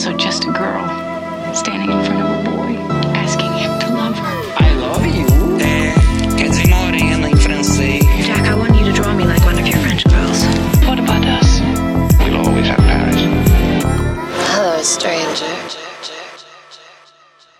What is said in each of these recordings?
also just a girl standing in front of a boy, asking him to love her. I love you. É, quer dizer morena em francês. Jack, I want you to draw me like one of your French girls. What about us? We'll always have Paris. Hello, stranger.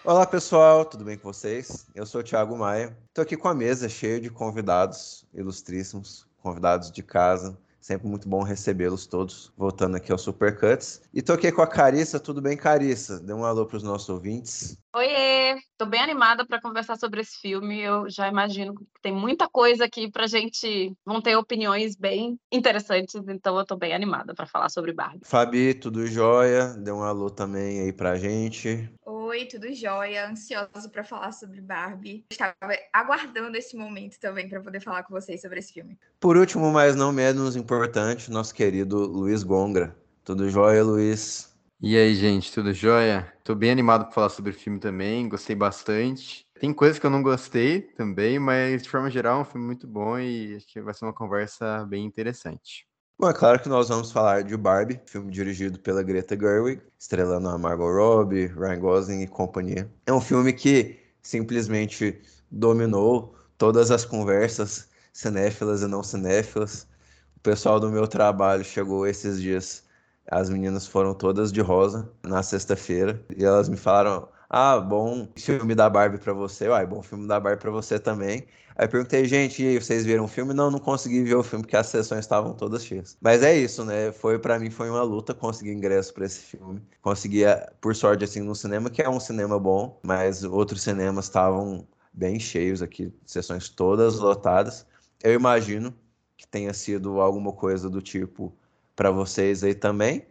Olá pessoal, tudo bem com vocês? Eu sou o Thiago Maia. Estou aqui com a mesa cheia de convidados ilustríssimos, convidados de casa. Sempre muito bom recebê-los todos, voltando aqui ao Supercuts. E tô aqui com a Carissa, tudo bem, Carissa? Dê um alô para os nossos ouvintes. Oiê, tô bem animada para conversar sobre esse filme. Eu já imagino que tem muita coisa aqui pra gente, vão ter opiniões bem interessantes, então eu tô bem animada para falar sobre Barbie. Fabi, tudo jóia? Dê um alô também aí pra gente. Oi, tudo jóia? Ansiosa para falar sobre Barbie. Estava aguardando esse momento também para poder falar com vocês sobre esse filme. Por último, mas não menos importante, nosso querido Luiz Gongra. Tudo jóia, Luiz? E aí, gente, tudo jóia? Tô bem animado para falar sobre o filme também, gostei bastante. Tem coisas que eu não gostei também, mas de forma geral é um filme muito bom e acho que vai ser uma conversa bem interessante. Bom, é claro que nós vamos falar de Barbie, filme dirigido pela Greta Gerwig, estrelando a Margot Robbie, Ryan Gosling e companhia. É um filme que simplesmente dominou todas as conversas cinéfilas e não cinéfilas. O pessoal do meu trabalho chegou esses dias as meninas foram todas de rosa na sexta-feira e elas me falaram: "Ah, bom filme da Barbie para você". Uai, bom filme da Barbie para você também. Aí perguntei, gente, e aí, vocês viram o filme? Não, não consegui ver o filme porque as sessões estavam todas cheias. Mas é isso, né? Foi para mim foi uma luta conseguir ingresso para esse filme. Consegui, por sorte assim no cinema, que é um cinema bom, mas outros cinemas estavam bem cheios aqui, sessões todas lotadas. Eu imagino que tenha sido alguma coisa do tipo para vocês aí também.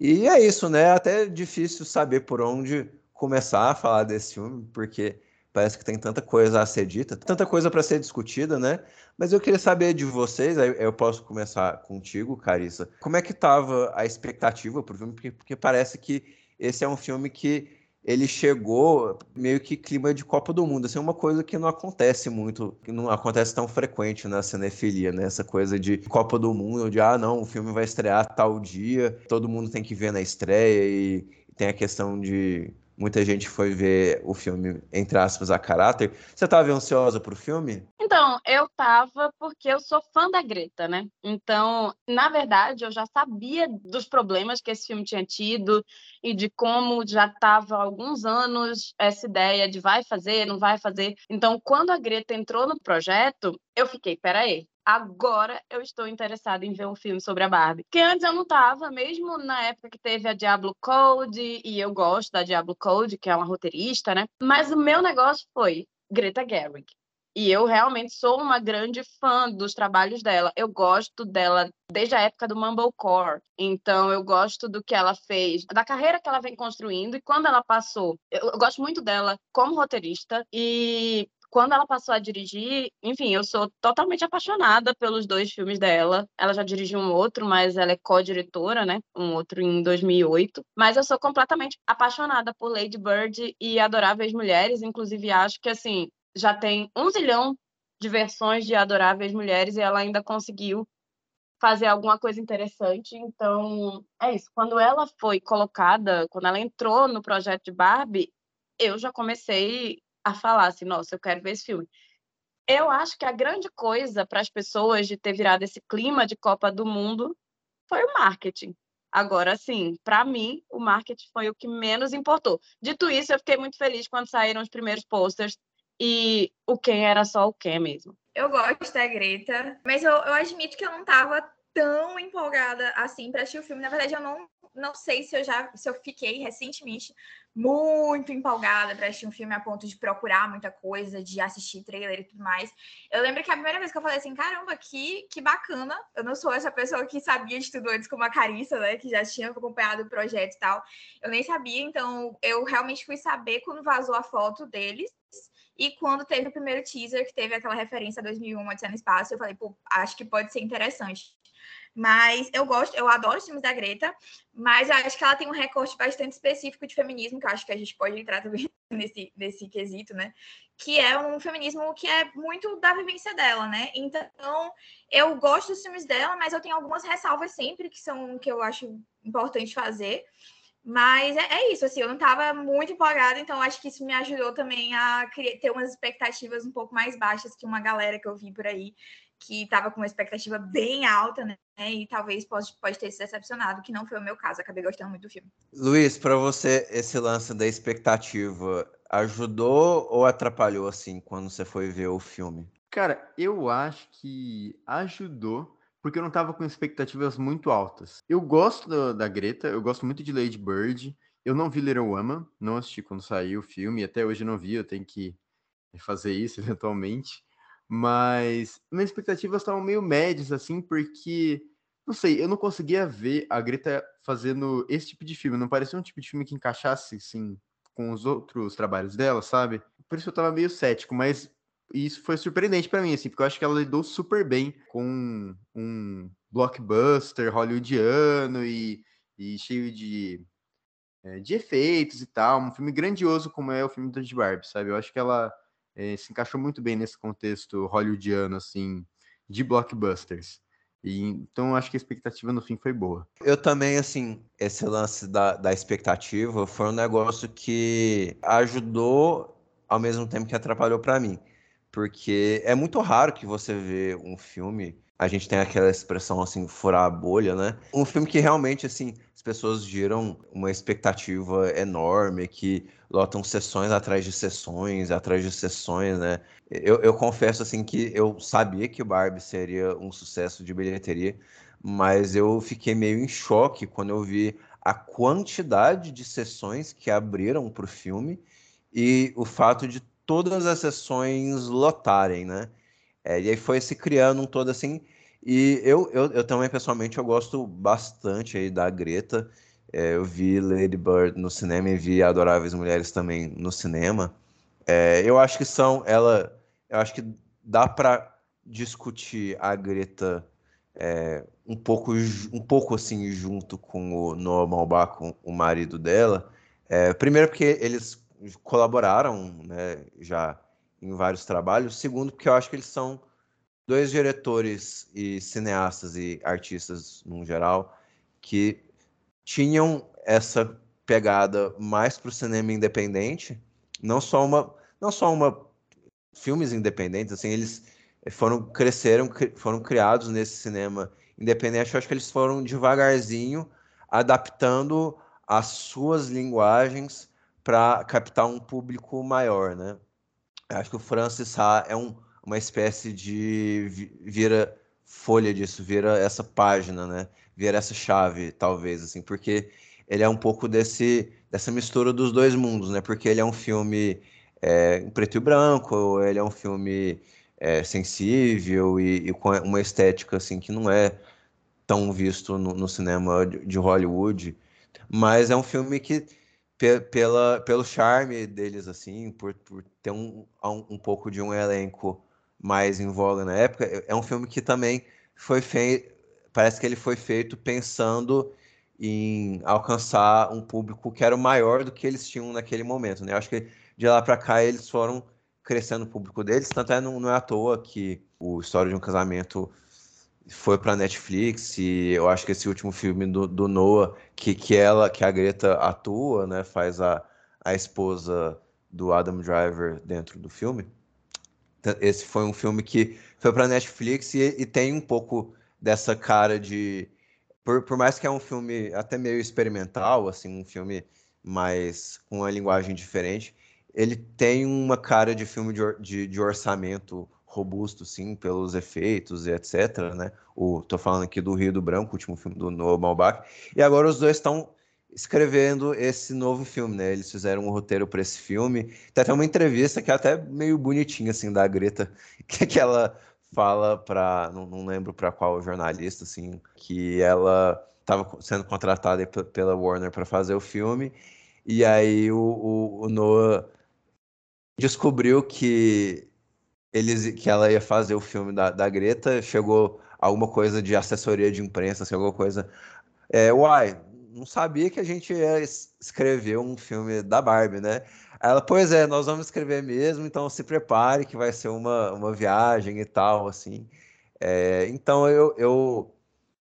E é isso, né? Até difícil saber por onde começar a falar desse filme, porque parece que tem tanta coisa a ser dita, tanta coisa para ser discutida, né? Mas eu queria saber de vocês, aí eu posso começar contigo, Carissa. Como é que estava a expectativa para o filme? Porque, porque parece que esse é um filme que ele chegou meio que clima de Copa do Mundo, assim, uma coisa que não acontece muito, que não acontece tão frequente na cinefilia, né? Essa coisa de Copa do Mundo, de ah, não, o filme vai estrear tal dia, todo mundo tem que ver na estreia e tem a questão de muita gente foi ver o filme, entre aspas, a caráter. Você estava ansiosa pro filme? Então, eu tava porque eu sou fã da Greta, né? Então, na verdade, eu já sabia dos problemas que esse filme tinha tido e de como já estava há alguns anos essa ideia de vai fazer, não vai fazer. Então, quando a Greta entrou no projeto, eu fiquei, peraí, agora eu estou interessada em ver um filme sobre a Barbie. Que antes eu não estava, mesmo na época que teve a Diablo Code, e eu gosto da Diablo Code, que é uma roteirista, né? Mas o meu negócio foi Greta Gerwig. E eu realmente sou uma grande fã dos trabalhos dela. Eu gosto dela desde a época do Mumblecore. Então, eu gosto do que ela fez, da carreira que ela vem construindo. E quando ela passou, eu, eu gosto muito dela como roteirista. E quando ela passou a dirigir, enfim, eu sou totalmente apaixonada pelos dois filmes dela. Ela já dirigiu um outro, mas ela é co-diretora, né? Um outro em 2008. Mas eu sou completamente apaixonada por Lady Bird e Adoráveis Mulheres. Inclusive, acho que, assim, já tem um zilhão de versões de Adoráveis Mulheres e ela ainda conseguiu fazer alguma coisa interessante. Então, é isso. Quando ela foi colocada, quando ela entrou no projeto de Barbie, eu já comecei a falar assim, nossa, eu quero ver esse filme. Eu acho que a grande coisa para as pessoas de ter virado esse clima de Copa do Mundo foi o marketing. Agora, sim, para mim, o marketing foi o que menos importou. Dito isso, eu fiquei muito feliz quando saíram os primeiros posters e o Ken era só o Ken mesmo. Eu gosto da Greta, mas eu, eu admito que eu não estava tão empolgada assim para assistir o filme. Na verdade, eu não, não sei se eu já se eu fiquei recentemente muito empolgada para assistir um filme a ponto de procurar muita coisa, de assistir trailer e tudo mais. Eu lembro que a primeira vez que eu falei assim, caramba, que, que bacana. Eu não sou essa pessoa que sabia de tudo antes como a Carissa, né? Que já tinha acompanhado o projeto e tal. Eu nem sabia, então eu realmente fui saber quando vazou a foto deles. E quando teve o primeiro teaser, que teve aquela referência a 2001, Odisseia no Espaço, eu falei, pô, acho que pode ser interessante. Mas eu gosto, eu adoro os filmes da Greta, mas eu acho que ela tem um recorte bastante específico de feminismo, que eu acho que a gente pode entrar também nesse, nesse quesito, né? Que é um feminismo que é muito da vivência dela, né? Então, eu gosto dos filmes dela, mas eu tenho algumas ressalvas sempre que são que eu acho importante fazer. Mas é, é, isso, assim, eu não estava muito empolgada, então acho que isso me ajudou também a criar, ter umas expectativas um pouco mais baixas que uma galera que eu vi por aí que estava com uma expectativa bem alta, né? E talvez pode, pode ter se decepcionado, que não foi o meu caso. Acabei gostando muito do filme. Luiz, para você, esse lance da expectativa ajudou ou atrapalhou, assim, quando você foi ver o filme? Cara, eu acho que ajudou, porque eu não tava com expectativas muito altas. Eu gosto da, da Greta, eu gosto muito de Lady Bird. Eu não vi Little Woman, não assisti quando saiu o filme, até hoje não vi, eu tenho que fazer isso eventualmente. Mas minhas expectativas estavam meio médias, assim, porque, não sei, eu não conseguia ver a Greta fazendo esse tipo de filme. Não parecia um tipo de filme que encaixasse, assim, com os outros trabalhos dela, sabe? Por isso eu tava meio cético, mas isso foi surpreendente para mim, assim, porque eu acho que ela lidou super bem com um blockbuster hollywoodiano e, e cheio de, é, de efeitos e tal. Um filme grandioso como é o filme da Barbie, sabe? Eu acho que ela é, se encaixou muito bem nesse contexto hollywoodiano, assim, de blockbusters. E, então, acho que a expectativa no fim foi boa. Eu também, assim, esse lance da, da expectativa foi um negócio que ajudou ao mesmo tempo que atrapalhou para mim. Porque é muito raro que você vê um filme a gente tem aquela expressão assim, furar a bolha, né? Um filme que realmente, assim, as pessoas giram uma expectativa enorme, que lotam sessões atrás de sessões, atrás de sessões, né? Eu, eu confesso, assim, que eu sabia que o Barbie seria um sucesso de bilheteria, mas eu fiquei meio em choque quando eu vi a quantidade de sessões que abriram para o filme e o fato de todas as sessões lotarem, né? É, e aí foi se criando um todo assim. E eu, eu, eu também, pessoalmente, eu gosto bastante aí da Greta. É, eu vi Lady Bird no cinema e vi Adoráveis Mulheres também no cinema. É, eu acho que são ela. Eu acho que dá para discutir a Greta é, um pouco um pouco assim junto com o Noah Malbach, o marido dela. É, primeiro porque eles colaboraram, né, já em vários trabalhos. Segundo, porque eu acho que eles são dois diretores e cineastas e artistas, no geral, que tinham essa pegada mais para o cinema independente, não só uma, não só uma filmes independentes, assim, eles foram cresceram, foram criados nesse cinema independente. Eu acho que eles foram devagarzinho adaptando as suas linguagens para captar um público maior, né? acho que o Francis Ha é um, uma espécie de vira folha disso, vira essa página, né? Vira essa chave, talvez, assim, porque ele é um pouco desse dessa mistura dos dois mundos, né? Porque ele é um filme é, em preto e branco, ele é um filme é, sensível e, e, com uma estética assim que não é tão visto no, no cinema de, de Hollywood, mas é um filme que pela, pelo charme deles, assim, por, por ter um, um, um, pouco de um elenco mais em voga na época, é, é um filme que também foi feito. Parece que ele foi feito pensando em alcançar um público que era maior do que eles tinham naquele momento, né? Acho que de lá para cá eles foram crescendo o público deles, tanto é não, não é à toa que o História de um Casamento foi para Netflix e eu acho que esse último filme do, do Noah que, que ela que a Greta atua né faz a, a esposa do Adam Driver dentro do filme. Esse foi um filme que foi para Netflix e, e, tem um pouco dessa cara de por, por mais que é um filme até meio experimental assim um filme mais com uma linguagem diferente ele tem uma cara de filme de, de, de orçamento robusto, sim, pelos efeitos e etc, né? O, tô falando aqui do Rio do Branco, o último filme do Noah Baumbach, e agora os dois estão escrevendo esse novo filme, né? Eles fizeram um roteiro para esse filme. Tem até uma entrevista que é até meio bonitinha, assim, da Greta, que, que ela fala para, não, não, lembro para qual jornalista, assim, que ela estava sendo contratada pela Warner para fazer o filme, e aí o, o, o Noah descobriu que eles que ela ia fazer o filme da, da Greta, chegou alguma coisa de assessoria de imprensa, assim, alguma coisa. É, uai, não sabia que a gente ia escrever um filme da Barbie, né? Ela, pois é, nós vamos escrever mesmo, então se prepare que vai ser uma, uma viagem e tal, assim. É, então eu, eu,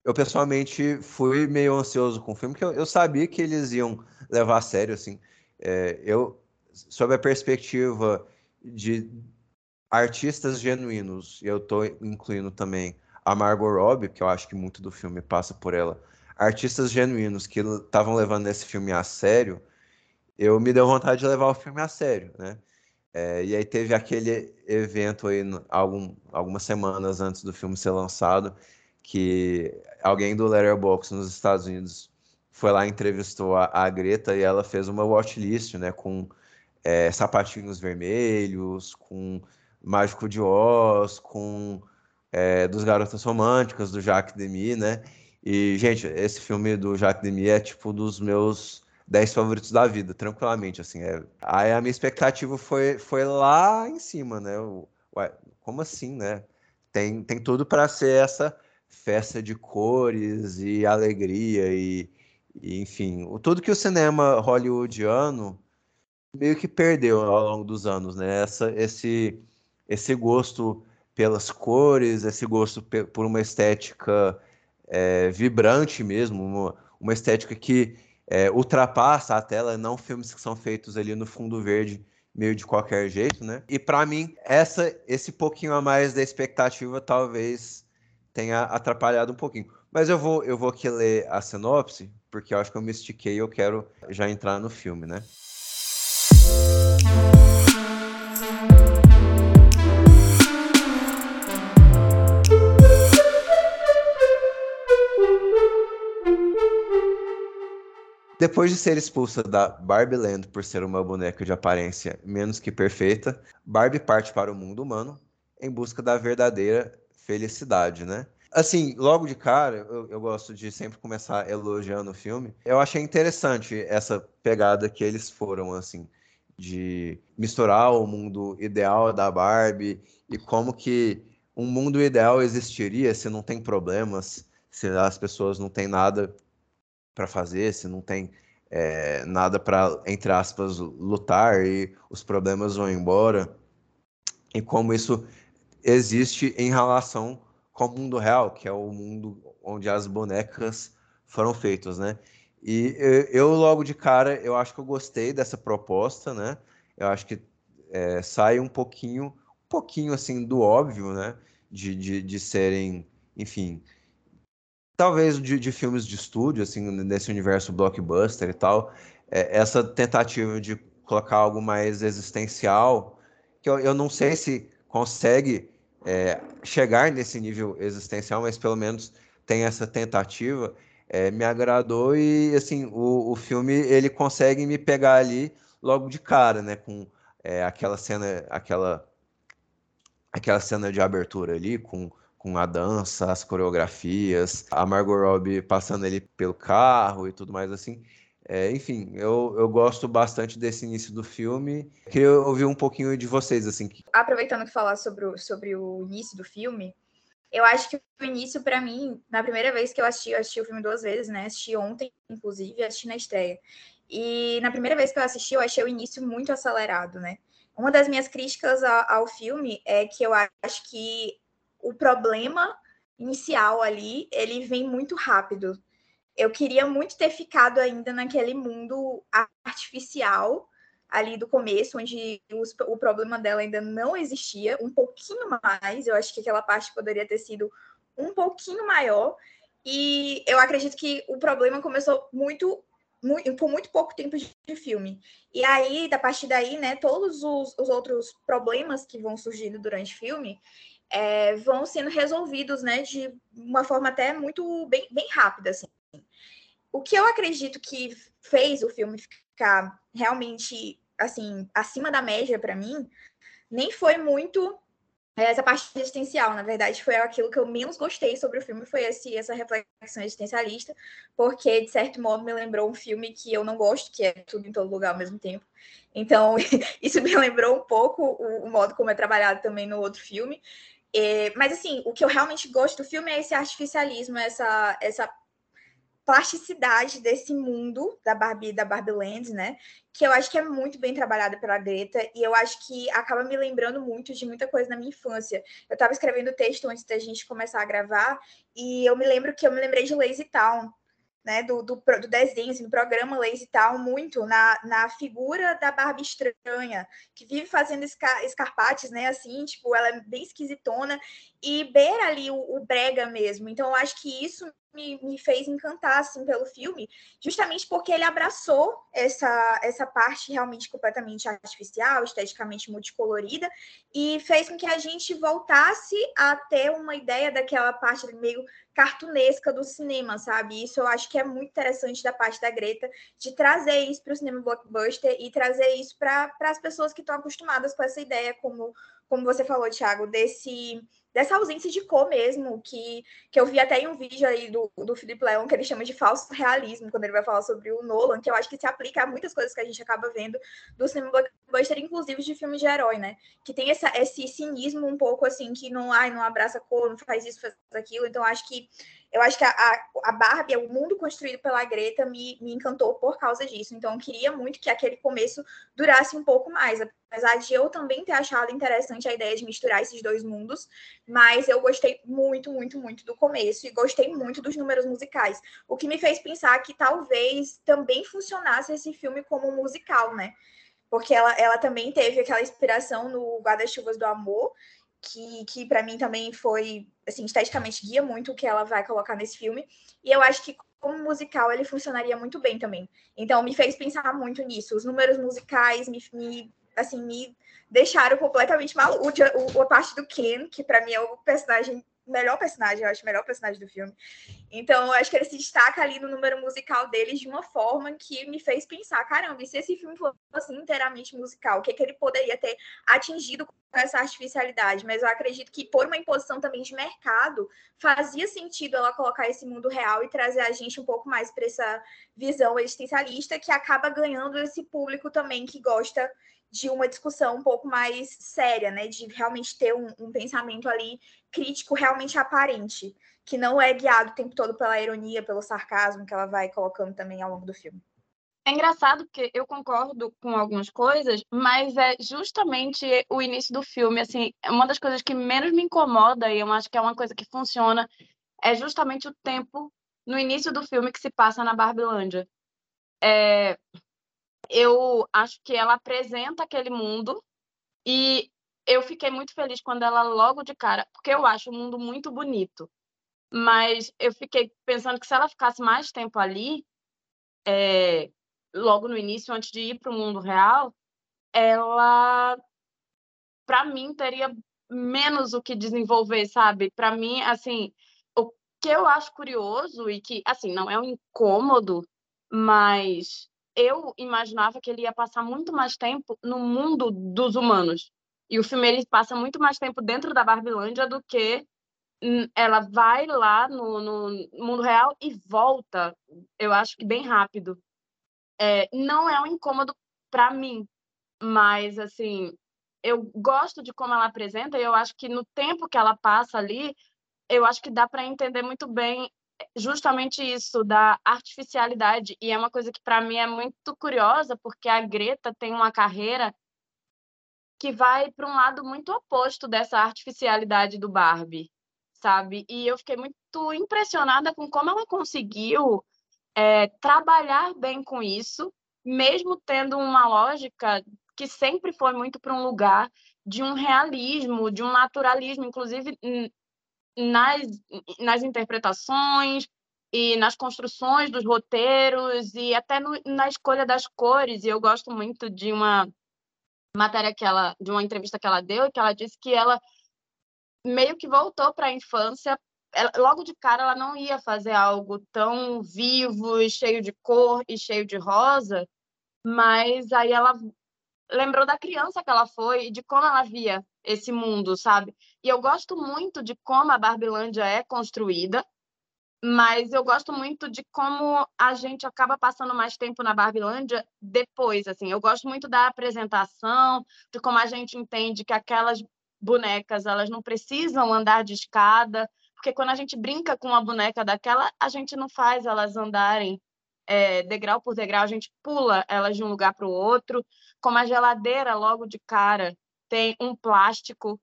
eu pessoalmente fui meio ansioso com o filme, porque eu, eu sabia que eles iam levar a sério, assim. É, eu, sob a perspectiva de artistas genuínos, e eu estou incluindo também a Margot Robbie, que eu acho que muito do filme passa por ela, artistas genuínos que estavam levando esse filme a sério, eu me deu vontade de levar o filme a sério, né? É, e aí teve aquele evento aí, algum, algumas semanas antes do filme ser lançado, que alguém do Letterboxd nos Estados Unidos foi lá entrevistou a, a Greta e ela fez uma watchlist, né, com é, sapatinhos vermelhos, com Mágico de Oz, com é, dos Garotas Românticas, do Jacques Demy, né? E, gente, esse filme do Jacques Demy é tipo dos meus 10 favoritos da vida, tranquilamente, assim. É... Aí a minha expectativa foi, foi lá em cima, né? Ué, como assim, né? Tem, tem tudo para ser essa festa de cores e alegria e, e, enfim, tudo que o cinema hollywoodiano meio que perdeu ao longo dos anos, né? Essa, esse, esse gosto pelas cores, esse gosto por uma estética é, vibrante mesmo, uma, uma estética que é, ultrapassa a tela, não filmes que são feitos ali no fundo verde meio de qualquer jeito, né? E para mim, essa esse pouquinho a mais da expectativa talvez tenha atrapalhado um pouquinho. Mas eu vou eu vou aqui ler a sinopse, porque eu acho que eu me estiquei e eu quero já entrar no filme, né? Depois de ser expulsa da Barbie Land por ser uma boneca de aparência menos que perfeita, Barbie parte para o mundo humano em busca da verdadeira felicidade, né? Assim, logo de cara, eu, eu, gosto de sempre começar elogiando o filme. Eu achei interessante essa pegada que eles foram, assim, de misturar o mundo ideal da Barbie e como que um mundo ideal existiria se não tem problemas, se as pessoas não têm nada para fazer, se não tem é, nada para, entre aspas, lutar e os problemas vão embora, e como isso existe em relação com o mundo real, que é o mundo onde as bonecas foram feitas, né? E eu, logo de cara, eu acho que eu gostei dessa proposta, né? Eu acho que é, sai um pouquinho, um pouquinho assim do óbvio, né? De, de, de serem, enfim, talvez de, de, filmes de estúdio, assim, nesse universo blockbuster e tal, é, essa tentativa de colocar algo mais existencial, que eu, eu não sei se consegue é, chegar nesse nível existencial, mas pelo menos tem essa tentativa, é, me agradou e, assim, o, o filme, ele consegue me pegar ali logo de cara, né, com é, aquela cena, aquela, aquela cena de abertura ali, com com a dança, as coreografias, a Margot Robbie passando ali pelo carro e tudo mais assim. É, enfim, eu, eu gosto bastante desse início do filme. Queria ouvir um pouquinho de vocês, assim. Aproveitando que falar sobre o, sobre o início do filme, eu acho que o início, para mim, na primeira vez que eu assisti, eu assisti o filme duas vezes, né? Assisti ontem, inclusive, assisti na estreia. E na primeira vez que eu assisti, eu achei o início muito acelerado, né? Uma das minhas críticas ao, ao filme é que eu acho que o problema inicial ali, ele vem muito rápido. Eu queria muito ter ficado ainda naquele mundo artificial ali do começo, onde os, o problema dela ainda não existia, um pouquinho mais. Eu acho que aquela parte poderia ter sido um pouquinho maior. E eu acredito que o problema começou muito, muito por muito pouco tempo de, de filme. E aí, da partir daí, né, todos os, os outros problemas que vão surgindo durante o filme, é, vão sendo resolvidos, né, de uma forma até muito bem, bem rápida, assim. O que eu acredito que fez o filme ficar realmente, assim, acima da média para mim, nem foi muito essa parte existencial, na verdade, foi aquilo que eu menos gostei sobre o filme, foi esse, essa reflexão existencialista, porque, de certo modo, me lembrou um filme que eu não gosto, que é Tudo em Todo Lugar ao mesmo tempo. Então, isso me lembrou um pouco o, o modo como é trabalhado também no outro filme. É, mas assim, o que eu realmente gosto do filme é esse artificialismo, essa, essa plasticidade desse mundo da Barbie da Barbie Land, né? Que eu acho que é muito bem trabalhada pela Greta e eu acho que acaba me lembrando muito de muita coisa na minha infância. Eu estava escrevendo texto antes da gente começar a gravar e eu me lembro que eu me lembrei de Lazy Town, né, do, do, do, desenho, assim, do programa Lazy Town, muito na, na figura da Barbie estranha, que vive fazendo esca, escarpates, né, assim, tipo, ela é bem esquisitona, e beira ali o, o brega mesmo. Então, eu acho que isso me, me fez encantar assim pelo filme, justamente porque ele abraçou essa, essa parte realmente completamente artificial, esteticamente multicolorida, e fez com que a gente voltasse a ter uma ideia daquela parte meio cartunesca do cinema, sabe? Isso eu acho que é muito interessante da parte da Greta, de trazer isso para o cinema blockbuster e trazer isso para as pessoas que estão acostumadas com essa ideia, como, como você falou, Thiago, desse dessa ausência de cor mesmo, que, que eu vi até em um vídeo aí do, do Felipe Leon, que ele chama de falso realismo, quando ele vai falar sobre o Nolan, que eu acho que se aplica a muitas coisas que a gente acaba vendo do cinema blockbuster, inclusive de filmes de herói, né? Que tem essa, esse cinismo um pouco assim, que não, ai, não abraça cor, não faz isso, faz aquilo. Então, acho que eu acho que a, a, Barbie, o mundo construído pela Greta, me, me encantou por causa disso. Então, eu queria muito que aquele começo durasse um pouco mais. Apesar de eu também ter achado interessante a ideia de misturar esses dois mundos, mas eu gostei muito, muito, muito do começo e gostei muito dos números musicais. O que me fez pensar que talvez também funcionasse esse filme como um musical, né? Porque ela, ela também teve aquela inspiração no Guarda-Chuvas do Amor, que, que para mim também foi, assim, esteticamente guia muito o que ela vai colocar nesse filme. E eu acho que como musical ele funcionaria muito bem também. Então me fez pensar muito nisso. Os números musicais me, me assim, me deixaram completamente maluco. A parte do Ken, que para mim é o personagem melhor personagem, eu acho o melhor personagem do filme. Então, eu acho que ele se destaca ali no número musical dele de uma forma que me fez pensar, caramba, e se esse filme fosse inteiramente musical, o que, é que ele poderia ter atingido com essa artificialidade? Mas eu acredito que por uma imposição também de mercado, fazia sentido ela colocar esse mundo real e trazer a gente um pouco mais para essa visão existencialista que acaba ganhando esse público também que gosta de uma discussão um pouco mais séria, né? De realmente ter um, um, pensamento ali crítico realmente aparente, que não é guiado o tempo todo pela ironia, pelo sarcasmo que ela vai colocando também ao longo do filme. É engraçado porque eu concordo com algumas coisas, mas é justamente o início do filme, assim, é uma das coisas que menos me incomoda e eu acho que é uma coisa que funciona é justamente o tempo no início do filme que se passa na Barbilândia. É, eu acho que ela apresenta aquele mundo e eu fiquei muito feliz quando ela logo de cara, porque eu acho o mundo muito bonito, mas eu fiquei pensando que se ela ficasse mais tempo ali, é, logo no início, antes de ir para o mundo real, ela, para mim, teria menos o que desenvolver, sabe? Para mim, assim, o que eu acho curioso e que, assim, não é um incômodo, mas eu imaginava que ele ia passar muito mais tempo no mundo dos humanos. E o filme ele passa muito mais tempo dentro da Barbilândia do que ela vai lá no, no mundo real e volta, eu acho que bem rápido. É, não é um incômodo para mim, mas assim, eu gosto de como ela apresenta e eu acho que no tempo que ela passa ali, eu acho que dá para entender muito bem justamente isso da artificialidade e é uma coisa que para mim é muito curiosa porque a Greta tem uma carreira que vai para um lado muito oposto dessa artificialidade do Barbie, sabe? E eu fiquei muito impressionada com como ela conseguiu é, trabalhar bem com isso, mesmo tendo uma lógica que sempre foi muito para um lugar de um realismo, de um naturalismo, inclusive nas, nas interpretações e nas construções dos roteiros e até no, na escolha das cores. E eu gosto muito de uma matéria que ela, de uma entrevista que ela deu, que ela disse que ela meio que voltou para a infância. Ela, logo de cara, ela não ia fazer algo tão vivo e cheio de cor e cheio de rosa, mas aí ela lembrou da criança que ela foi e de como ela via esse mundo, sabe? E eu gosto muito de como a Barbilândia é construída, mas eu gosto muito de como a gente acaba passando mais tempo na Barbilândia depois, assim. Eu gosto muito da apresentação, de como a gente entende que aquelas bonecas, elas não precisam andar de escada, Porque quando a gente brinca com uma boneca daquela, a gente não faz elas andarem é, degrau por degrau, a gente pula elas de um lugar para o outro. Como a geladeira, logo de cara, tem um plástico,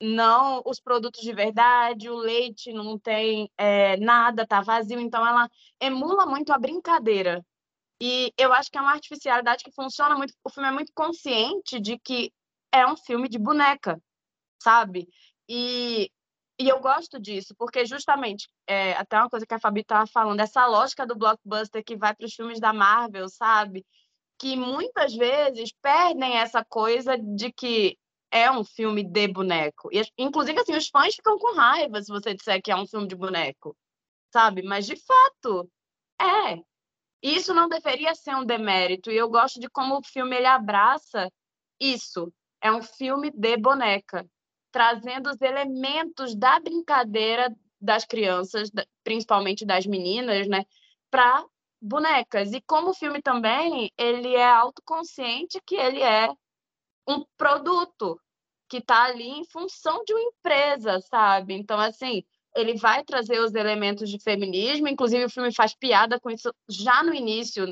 não os produtos de verdade, o leite não tem é, nada, tá vazio. Então, ela emula muito a brincadeira. E eu acho que é uma artificialidade que funciona muito. O filme é muito consciente de que é um filme de boneca, sabe? E e eu gosto disso, porque justamente, é, até uma coisa que a Fabi estava falando, essa lógica do blockbuster que vai para os filmes da Marvel, sabe? Que muitas vezes perdem essa coisa de que é um filme de boneco. E, inclusive, assim, os fãs ficam com raiva se você disser que é um filme de boneco, sabe? Mas, de fato, é. Isso não deveria ser um demérito. E eu gosto de como o filme ele abraça isso. É um filme de boneca trazendo os elementos da brincadeira das crianças, principalmente das meninas, né, para bonecas. E como o filme também, ele é autoconsciente que ele é um produto que está ali em função de uma empresa, sabe? Então, assim, ele vai trazer os elementos de feminismo, inclusive o filme faz piada com isso já no início.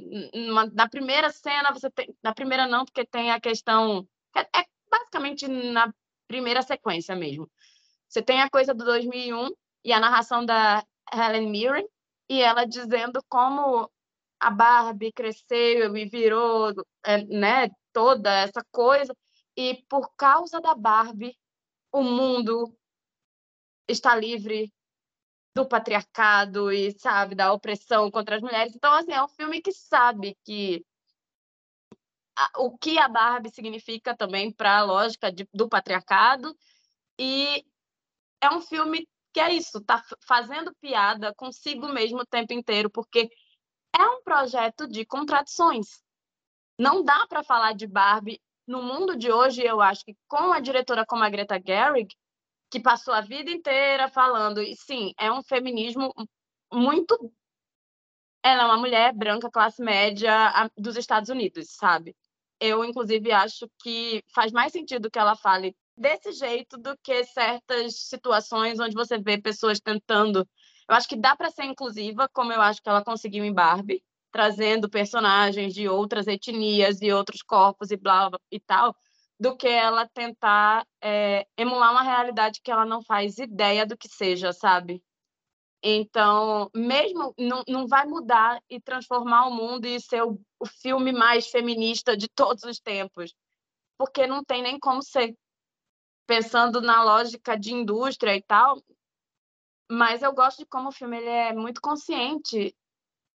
na primeira cena, você tem. Na primeira, não, porque tem a questão. É, é basicamente na primeira sequência mesmo. Você tem a coisa do 2001 e a narração da Helen Mirren e ela dizendo como a Barbie cresceu e virou, é, né, toda essa coisa e por causa da Barbie o mundo está livre do patriarcado e sabe da opressão contra as mulheres. Então assim, é um filme que sabe que o que a Barbie significa também para a lógica de, do patriarcado. E é um filme que é isso, tá fazendo piada consigo mesmo o tempo inteiro, porque é um projeto de contradições. Não dá para falar de Barbie no mundo de hoje, eu acho que com a diretora como a Greta Gerwig, que passou a vida inteira falando, e sim, é um feminismo muito ela é uma mulher branca, classe média dos Estados Unidos, sabe? eu, inclusive, acho que faz mais sentido que ela fale desse jeito do que certas situações onde você vê pessoas tentando. Eu acho que dá para ser inclusiva, como eu acho que ela conseguiu em Barbie, trazendo personagens de outras etnias e outros corpos e blá, blá e tal, do que ela tentar é, emular uma realidade que ela não faz ideia do que seja, sabe? Então, mesmo não, não vai mudar e transformar o mundo e ser o, o filme mais feminista de todos os tempos, porque não tem nem como ser. Pensando na lógica de indústria e tal, mas eu gosto de como o filme ele é muito consciente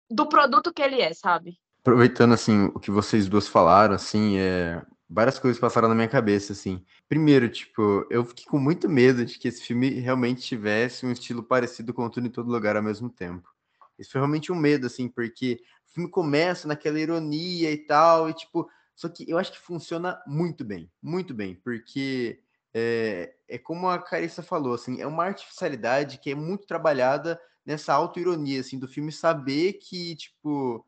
do produto que ele é, sabe? Aproveitando assim o que vocês duas falaram, assim, é várias coisas passaram na minha cabeça, assim. Primeiro, tipo, eu fiquei com muito medo de que esse filme realmente tivesse um estilo parecido com Tudo em Todo Lugar ao mesmo tempo. Isso foi realmente um medo, assim, porque o filme começa naquela ironia e tal, e tipo, só que eu acho que funciona muito bem, muito bem, porque é, é como a Carissa falou, assim, é uma artificialidade que é muito trabalhada nessa auto-ironia, assim, do filme saber que, tipo,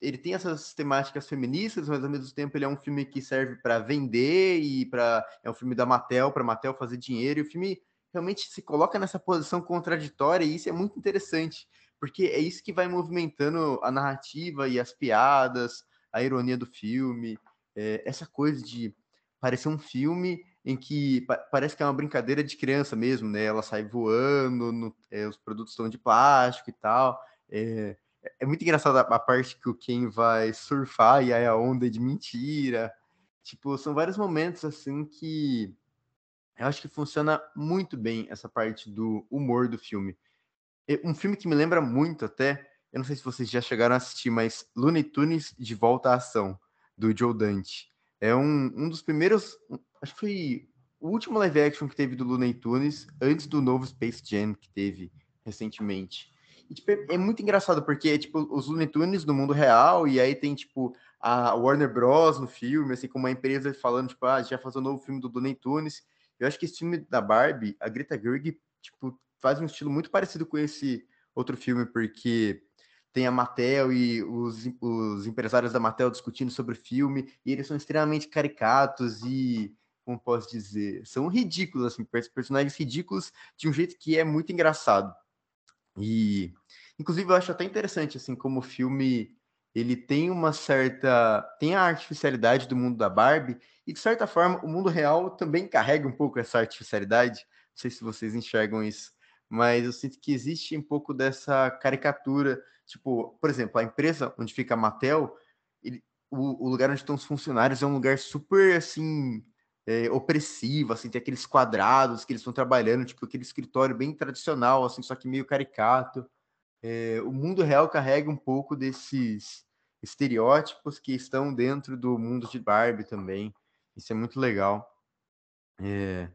ele tem essas temáticas feministas, mas ao mesmo tempo ele é um filme que serve para vender e para é um filme da Mattel para Mattel fazer dinheiro. E o filme realmente se coloca nessa posição contraditória e isso é muito interessante, porque é isso que vai movimentando a narrativa e as piadas, a ironia do filme, é, essa coisa de parecer um filme em que pa parece que é uma brincadeira de criança mesmo, né? Ela sai voando, no, é, os produtos estão de plástico e tal. É, é muito engraçado a, parte que o Ken vai surfar e aí a onda é de mentira. Tipo, são vários momentos assim que eu acho que funciona muito bem essa parte do humor do filme. Um filme que me lembra muito até, eu não sei se vocês já chegaram a assistir, mas Looney Tunes de Volta à Ação, do Joe Dante. É um, um dos primeiros, acho que foi o último live action que teve do Looney Tunes, antes do novo Space Jam que teve recentemente. E, tipo, é, é, muito engraçado, porque tipo, os Looney Tunes no mundo real, e aí tem, tipo, a Warner Bros. no filme, assim, como uma empresa falando, tipo, ah, a gente vai fazer um novo filme do Looney Tunes. Eu acho que esse filme da Barbie, a Greta Gerwig, tipo, faz um estilo muito parecido com esse outro filme, porque tem a Mattel e os, os empresários da Mattel discutindo sobre o filme, e eles são extremamente caricatos e como posso dizer, são ridículos, assim, personagens ridículos de um jeito que é muito engraçado. E, inclusive, eu acho até interessante, assim, como o filme, ele tem uma certa, tem a artificialidade do mundo da Barbie, e de certa forma, o mundo real também carrega um pouco essa artificialidade, não sei se vocês enxergam isso, mas eu sinto que existe um pouco dessa caricatura, tipo, por exemplo, a empresa onde fica a Mattel, ele, o, o lugar onde estão os funcionários é um lugar super, assim, é, opressivo, assim, tem aqueles quadrados que eles estão trabalhando, tipo aquele escritório bem tradicional, assim, só que meio caricato. É, o mundo real carrega um pouco desses estereótipos que estão dentro do mundo de Barbie também. Isso é muito legal. É,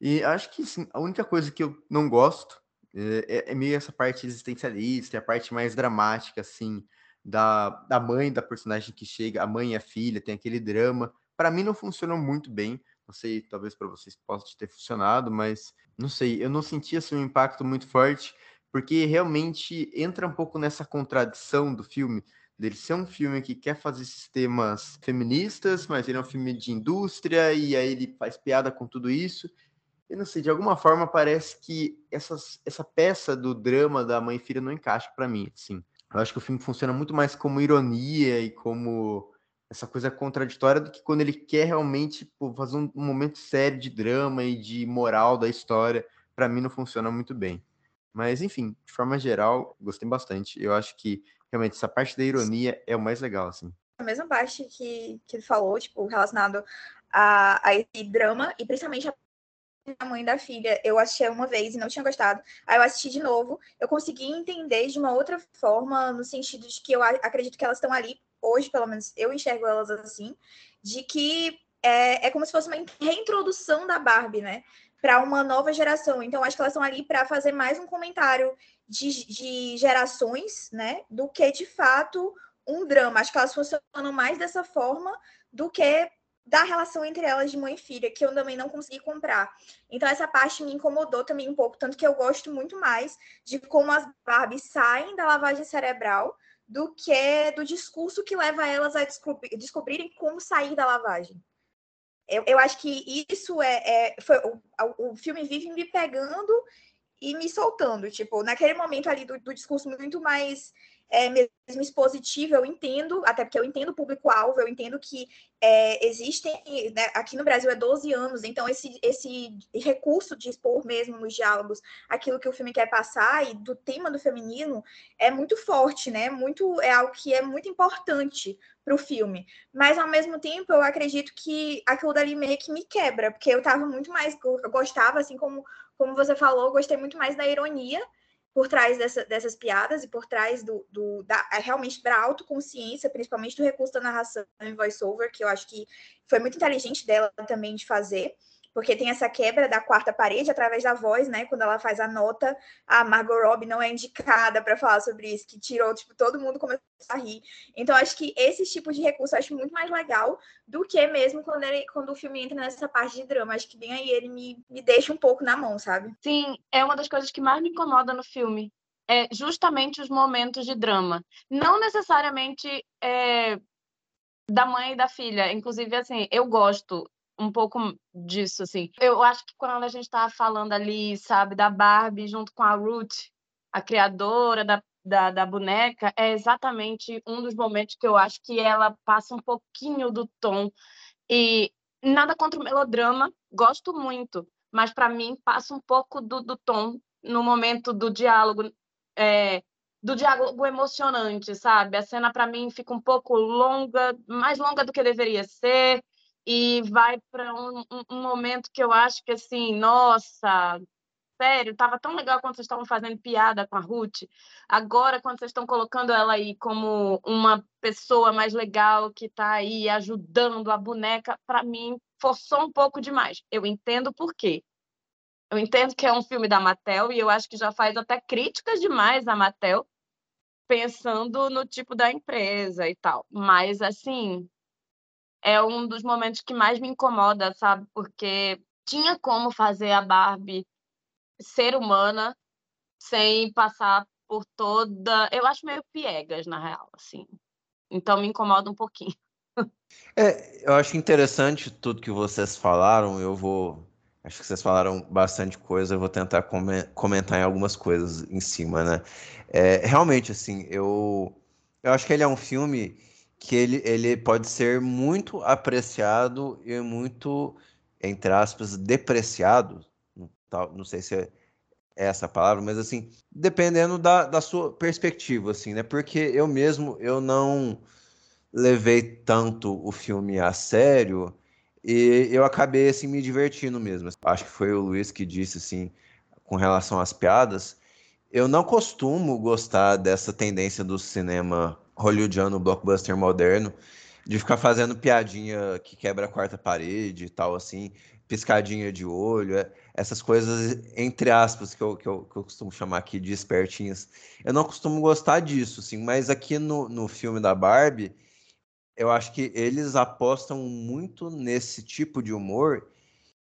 e acho que sim, a única coisa que eu não gosto é, é, meio essa parte existencialista, a parte mais dramática, assim, da, da mãe da personagem que chega, a mãe e a filha, tem aquele drama. Para mim não funcionou muito bem. Não sei, talvez para vocês possa ter funcionado, mas não sei, eu não senti assim, um impacto muito forte, porque realmente entra um pouco nessa contradição do filme, dele ser um filme que quer fazer sistemas feministas, mas ele é um filme de indústria, e aí ele faz piada com tudo isso. Eu não sei, de alguma forma parece que essas, essa peça do drama da mãe e filha não encaixa para mim, assim. Eu acho que o filme funciona muito mais como ironia e como essa coisa contraditória do que quando ele quer realmente pô, fazer um, um, momento sério de drama e de moral da história. Para mim não funciona muito bem. Mas enfim, de forma geral, gostei bastante. Eu acho que realmente essa parte da ironia é o mais legal, assim. A mesma parte que, que ele falou, tipo, relacionado a, a esse drama, e principalmente a a mãe da filha, eu assisti uma vez e não tinha gostado. Aí eu assisti de novo, eu consegui entender de uma outra forma, no sentido de que eu acredito que elas estão ali hoje, pelo menos eu enxergo elas assim, de que é, é como se fosse uma reintrodução da Barbie, né? Para uma nova geração. Então, acho que elas estão ali para fazer mais um comentário de, de gerações, né? Do que de fato um drama. Acho que elas funcionam mais dessa forma do que da relação entre elas de mãe e filha, que eu também não consegui comprar. Então, essa parte me incomodou também um pouco, tanto que eu gosto muito mais de como as Barbies saem da lavagem cerebral do que do discurso que leva elas a descobrir, descobrirem como sair da lavagem. Eu, eu acho que isso é, é foi, o, o filme vive me pegando e me soltando, tipo, naquele momento ali do, do discurso muito mais é, mesmo expositivo, eu entendo, até porque eu entendo o público-alvo, eu entendo que é, existem, né, aqui no Brasil é 12 anos, então esse, esse recurso de expor mesmo nos diálogos aquilo que o filme quer passar e do tema do feminismo é muito forte, né? Muito, é algo que é muito importante para o filme. Mas ao mesmo tempo eu acredito que aquilo dali meio que me quebra, porque eu tava muito mais, eu gostava, assim como, como você falou, gostei muito mais da ironia por trás dessa, dessas piadas e por trás do, do da, é realmente da autoconsciência, principalmente do recurso da narração em voiceover, que eu acho que foi muito inteligente dela também de fazer porque tem essa quebra da quarta parede através da voz, né? Quando ela faz a nota, a Margot Robbie não é indicada para falar sobre isso, que tirou, tipo, todo mundo começou a rir. Então, acho que esse tipo de recurso eu acho muito mais legal do que mesmo quando, ele, quando o filme entra nessa parte de drama. Acho que bem aí ele me, me deixa um pouco na mão, sabe? Sim, é uma das coisas que mais me incomoda no filme. É justamente os momentos de drama. Não necessariamente é, da mãe e da filha. Inclusive, assim, eu gosto um pouco disso, assim. Eu acho que quando a gente estava falando ali, sabe, da Barbie junto com a Ruth, a criadora da, da, da, boneca, é exatamente um dos momentos que eu acho que ela passa um pouquinho do tom. E nada contra o melodrama, gosto muito, mas para mim passa um pouco do, do tom no momento do diálogo. É, do diálogo emocionante, sabe? A cena para mim fica um pouco longa, mais longa do que deveria ser e vai para um, um, um, momento que eu acho que assim, nossa, sério, tava tão legal quando vocês estavam fazendo piada com a Ruth. Agora, quando vocês estão colocando ela aí como uma pessoa mais legal que está aí ajudando a boneca, para mim forçou um pouco demais. Eu entendo por quê. Eu entendo que é um filme da Mattel e eu acho que já faz até críticas demais à Mattel, pensando no tipo da empresa e tal. Mas assim, é um dos momentos que mais me incomoda, sabe? Porque tinha como fazer a Barbie ser humana sem passar por toda. Eu acho meio piegas, na real, assim. Então me incomoda um pouquinho. É, eu acho interessante tudo que vocês falaram. Eu vou. Acho que vocês falaram bastante coisa. Eu vou tentar comentar em algumas coisas em cima, né? É, realmente, assim, eu, eu acho que ele é um filme que ele, ele pode ser muito apreciado e muito, entre aspas, depreciado. Não, sei se é essa palavra, mas assim, dependendo da, da sua perspectiva, assim, né? Porque eu mesmo, eu não levei tanto o filme a sério e eu acabei assim me divertindo mesmo. Acho que foi o Luiz que disse assim com relação às piadas. Eu não costumo gostar dessa tendência do cinema hollywoodiano, blockbuster moderno, de ficar fazendo piadinha que quebra a quarta parede e tal assim, piscadinha de olho, é, essas coisas entre aspas que eu, que eu, que eu costumo chamar aqui de espertinhas. Eu não costumo gostar disso, assim, mas aqui no, no filme da Barbie eu acho que eles apostam muito nesse tipo de humor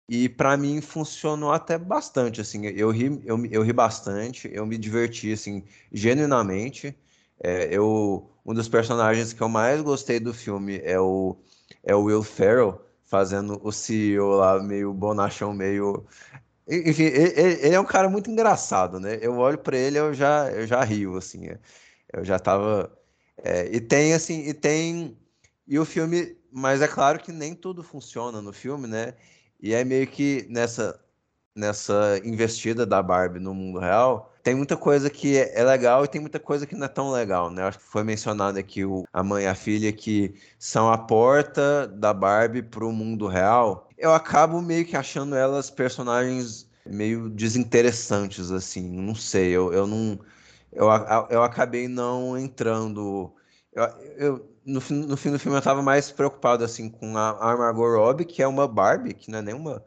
e para mim funcionou até bastante, assim, eu ri, eu, eu ri bastante, eu me diverti, assim, genuinamente, é, eu, um dos personagens que eu mais gostei do filme é o, é o Will Ferrell, fazendo o CEO lá, meio bonachão, meio... Enfim, ele, ele é um cara muito engraçado, né? Eu olho para ele, eu já, eu já rio, assim, eu já tava... É, e tem, assim, e tem e o filme, mas é claro que nem tudo funciona no filme, né? E é meio que nessa nessa investida da Barbie no mundo real, tem muita coisa que é legal e tem muita coisa que não é tão legal, né? Acho que foi mencionado aqui o, a mãe e a filha que são a porta da Barbie para o mundo real. Eu acabo meio que achando elas personagens meio desinteressantes, assim. Não sei, eu, eu não. Eu, eu acabei não entrando. Eu, eu, no, no fim do filme eu estava mais preocupado assim com a, a Margot Robbie, que é uma Barbie, que não é nenhuma,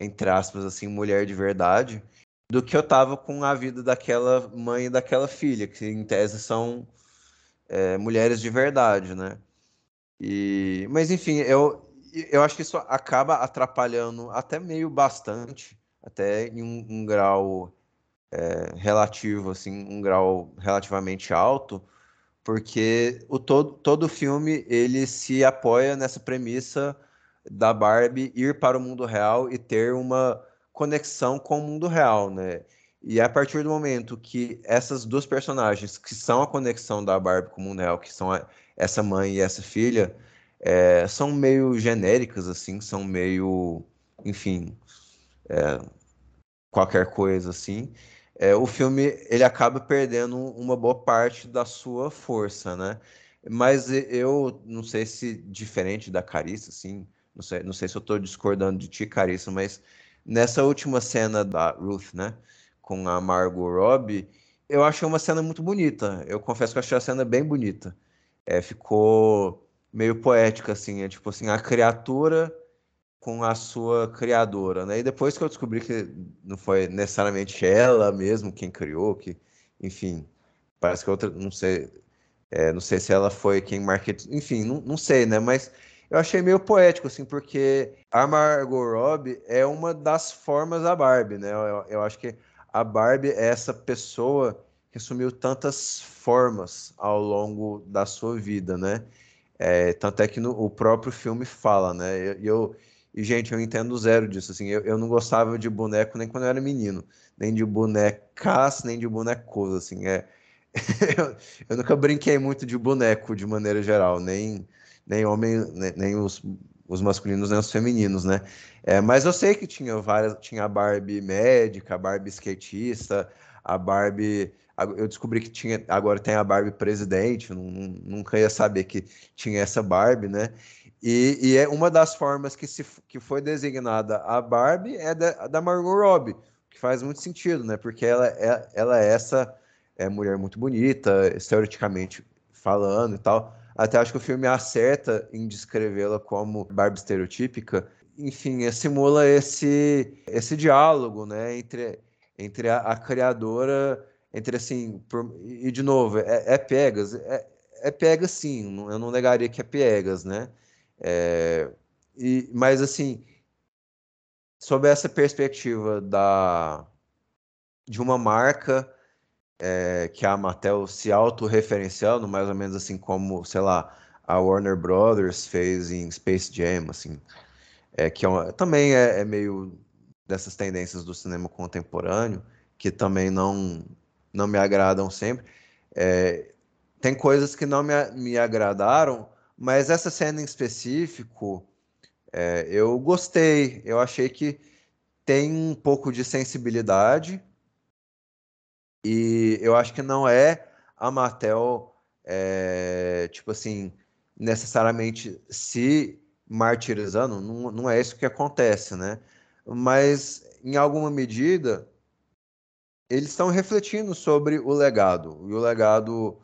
entre aspas, assim, mulher de verdade, do que eu tava com a vida daquela mãe e daquela filha, que em tese são é, mulheres de verdade, né? E, mas enfim, eu, eu acho que isso acaba atrapalhando até meio bastante, até em um, um grau é, relativo, assim, um grau relativamente alto, porque o todo, todo o filme ele se apoia nessa premissa da Barbie ir para o mundo real e ter uma conexão com o mundo real, né? E a partir do momento que essas duas personagens, que são a conexão da Barbie com o mundo real, que são a, essa mãe e essa filha, é, são meio genéricas, assim, são meio, enfim, é, qualquer coisa, assim é, o filme ele acaba perdendo uma boa parte da sua força, né? Mas eu não sei se diferente da Carissa, assim, não sei, não sei se eu estou discordando de ti, Carissa, mas nessa última cena da Ruth, né, com a Margot Robbie, eu achei uma cena muito bonita. Eu confesso que eu achei a cena bem bonita. É, ficou meio poética, assim, é tipo assim, a criatura com a sua criadora, né? E depois que eu descobri que não foi necessariamente ela mesmo quem criou, que, enfim, parece que outra, não sei, é, não sei se ela foi quem marketou, enfim, não, não sei, né? Mas eu achei meio poético, assim, porque a Margot Robbie é uma das formas da Barbie, né? Eu, eu acho que a Barbie é essa pessoa que assumiu tantas formas ao longo da sua vida, né? É, tanto é que no, o próprio filme fala, né? E eu, e, gente, eu entendo zero disso. Assim, eu, eu não gostava de boneco nem quando eu era menino, nem de bonecas, nem de bonecos. Assim, é... eu, eu, nunca brinquei muito de boneco de maneira geral, nem, nem homem, nem, nem os, os masculinos, nem os femininos, né? É, mas eu sei que tinha várias, tinha a Barbie médica, a Barbie skatista, a Barbie. Eu descobri que tinha, agora tem a Barbie presidente, nunca ia saber que tinha essa Barbie, né? E, e, é uma das formas que, se, que foi designada a Barbie é da, da Margot Robbie, que faz muito sentido, né? Porque ela é, ela é essa é, mulher muito bonita, estereoticamente falando e tal. Até acho que o filme acerta em descrevê-la como Barbie estereotípica. Enfim, simula esse, esse diálogo, né? Entre, entre a, a criadora, entre assim... Por, e, de novo, é, é Pegas, é, é Pegas sim, eu não negaria que é Pegas, né? É, e, mas, assim, sob essa perspectiva da, de uma marca é, que a Mattel se autorreferenciando, mais ou menos assim como, sei lá, a Warner Brothers fez em Space Jam, assim, é, que é uma, também é, é, meio dessas tendências do cinema contemporâneo, que também não, não me agradam sempre. É, tem coisas que não me, me agradaram, mas essa cena em específico, é, eu gostei. Eu achei que tem um pouco de sensibilidade e eu acho que não é a Mattel, é, tipo assim, necessariamente se martirizando, não, não é isso que acontece, né? Mas, em alguma medida, eles estão refletindo sobre o legado, e o legado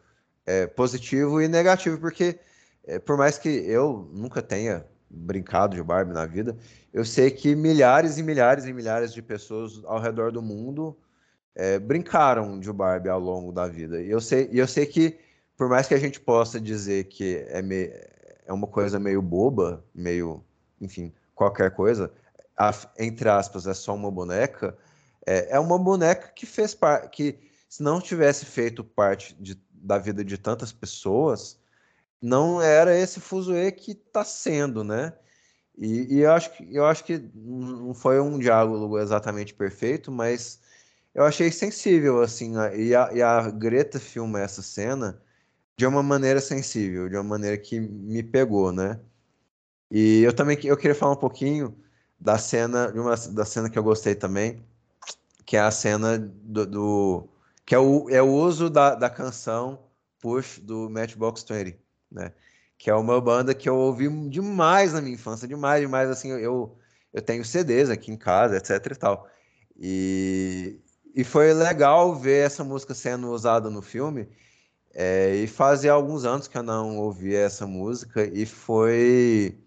é, positivo e negativo, porque é, por mais que eu nunca tenha brincado de Barbie na vida, eu sei que milhares e milhares e milhares de pessoas ao redor do mundo é, brincaram de Barbie ao longo da vida. E eu sei, e eu sei que, por mais que a gente possa dizer que é, me, é uma coisa meio boba, meio, enfim, qualquer coisa, a, entre aspas, é só uma boneca, é, é uma boneca que fez parte, que se não tivesse feito parte de, da vida de tantas pessoas, não era esse fuzuê que está sendo, né? E, e, eu, acho que, eu acho que não foi um diálogo exatamente perfeito, mas eu achei sensível, assim, e a, e a Greta filma essa cena de uma maneira sensível, de uma maneira que me pegou, né? E eu também eu queria falar um pouquinho da cena, de uma, da cena que eu gostei também, que é a cena do, do que é o, é o uso da, da canção Push do Matchbox 20 né? Que é uma banda que eu ouvi demais na minha infância, demais, demais, assim, eu, eu tenho CDs aqui em casa, etc e tal. E, e foi legal ver essa música sendo usada no filme, é, e fazia alguns anos que eu não ouvia essa música, e foi...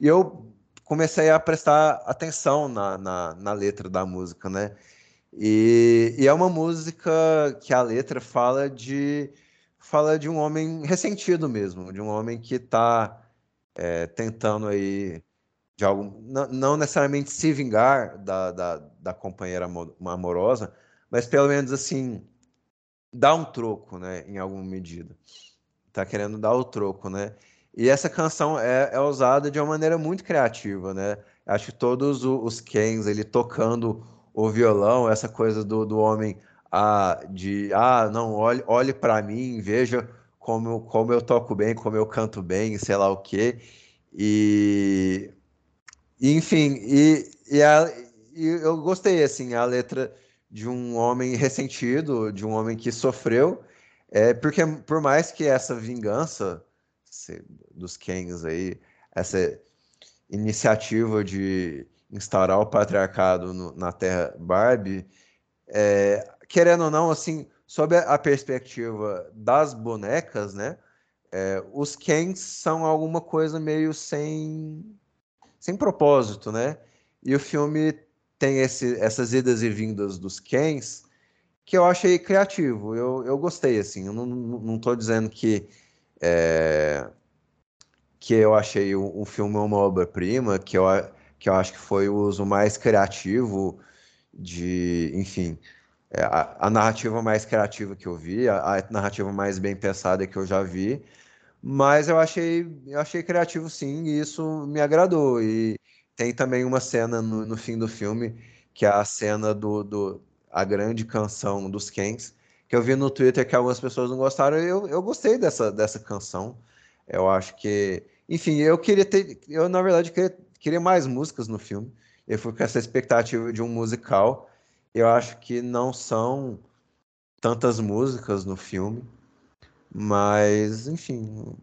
E eu comecei a prestar atenção na, na, na letra da música, né? E, e, é uma música que a letra fala de fala de um homem ressentido mesmo, de um homem que está é, tentando aí, de algo, não, não, necessariamente se vingar da, da, da companheira amorosa, mas pelo menos assim, dar um troco, né, em alguma medida. Tá querendo dar o troco, né? E essa canção é, é usada de uma maneira muito criativa, né? Acho que todos os Kens, ele tocando o violão, essa coisa do, do homem ah, de ah, não, olhe, olhe para mim, veja como, como eu toco bem, como eu canto bem, sei lá o quê. E, enfim, e, e, a, e eu gostei, assim, a letra de um homem ressentido, de um homem que sofreu, é, porque por mais que essa vingança dos Kens aí, essa iniciativa de instaurar o patriarcado no, na Terra Barbie, é, querendo ou não, assim, sob a perspectiva das bonecas, né? É, os Kens são alguma coisa meio sem, sem propósito, né? E o filme tem esse, essas idas e vindas dos Kens que eu achei criativo. Eu, eu gostei, assim. Eu não, tô dizendo que é, que eu achei o, o filme uma obra-prima, que eu, que eu acho que foi o uso mais criativo de, enfim, é, a, a, narrativa mais criativa que eu vi, a, a, narrativa mais bem pensada que eu já vi, mas eu achei, eu achei criativo sim, e isso me agradou. E tem também uma cena no, no fim do filme, que é a cena do, do a grande canção dos Kens, que eu vi no Twitter que algumas pessoas não gostaram, eu, eu gostei dessa, dessa canção. Eu acho que, enfim, eu queria ter, eu na verdade queria, queria mais músicas no filme. Eu fui com essa expectativa de um musical, eu acho que não são tantas músicas no filme, mas, enfim.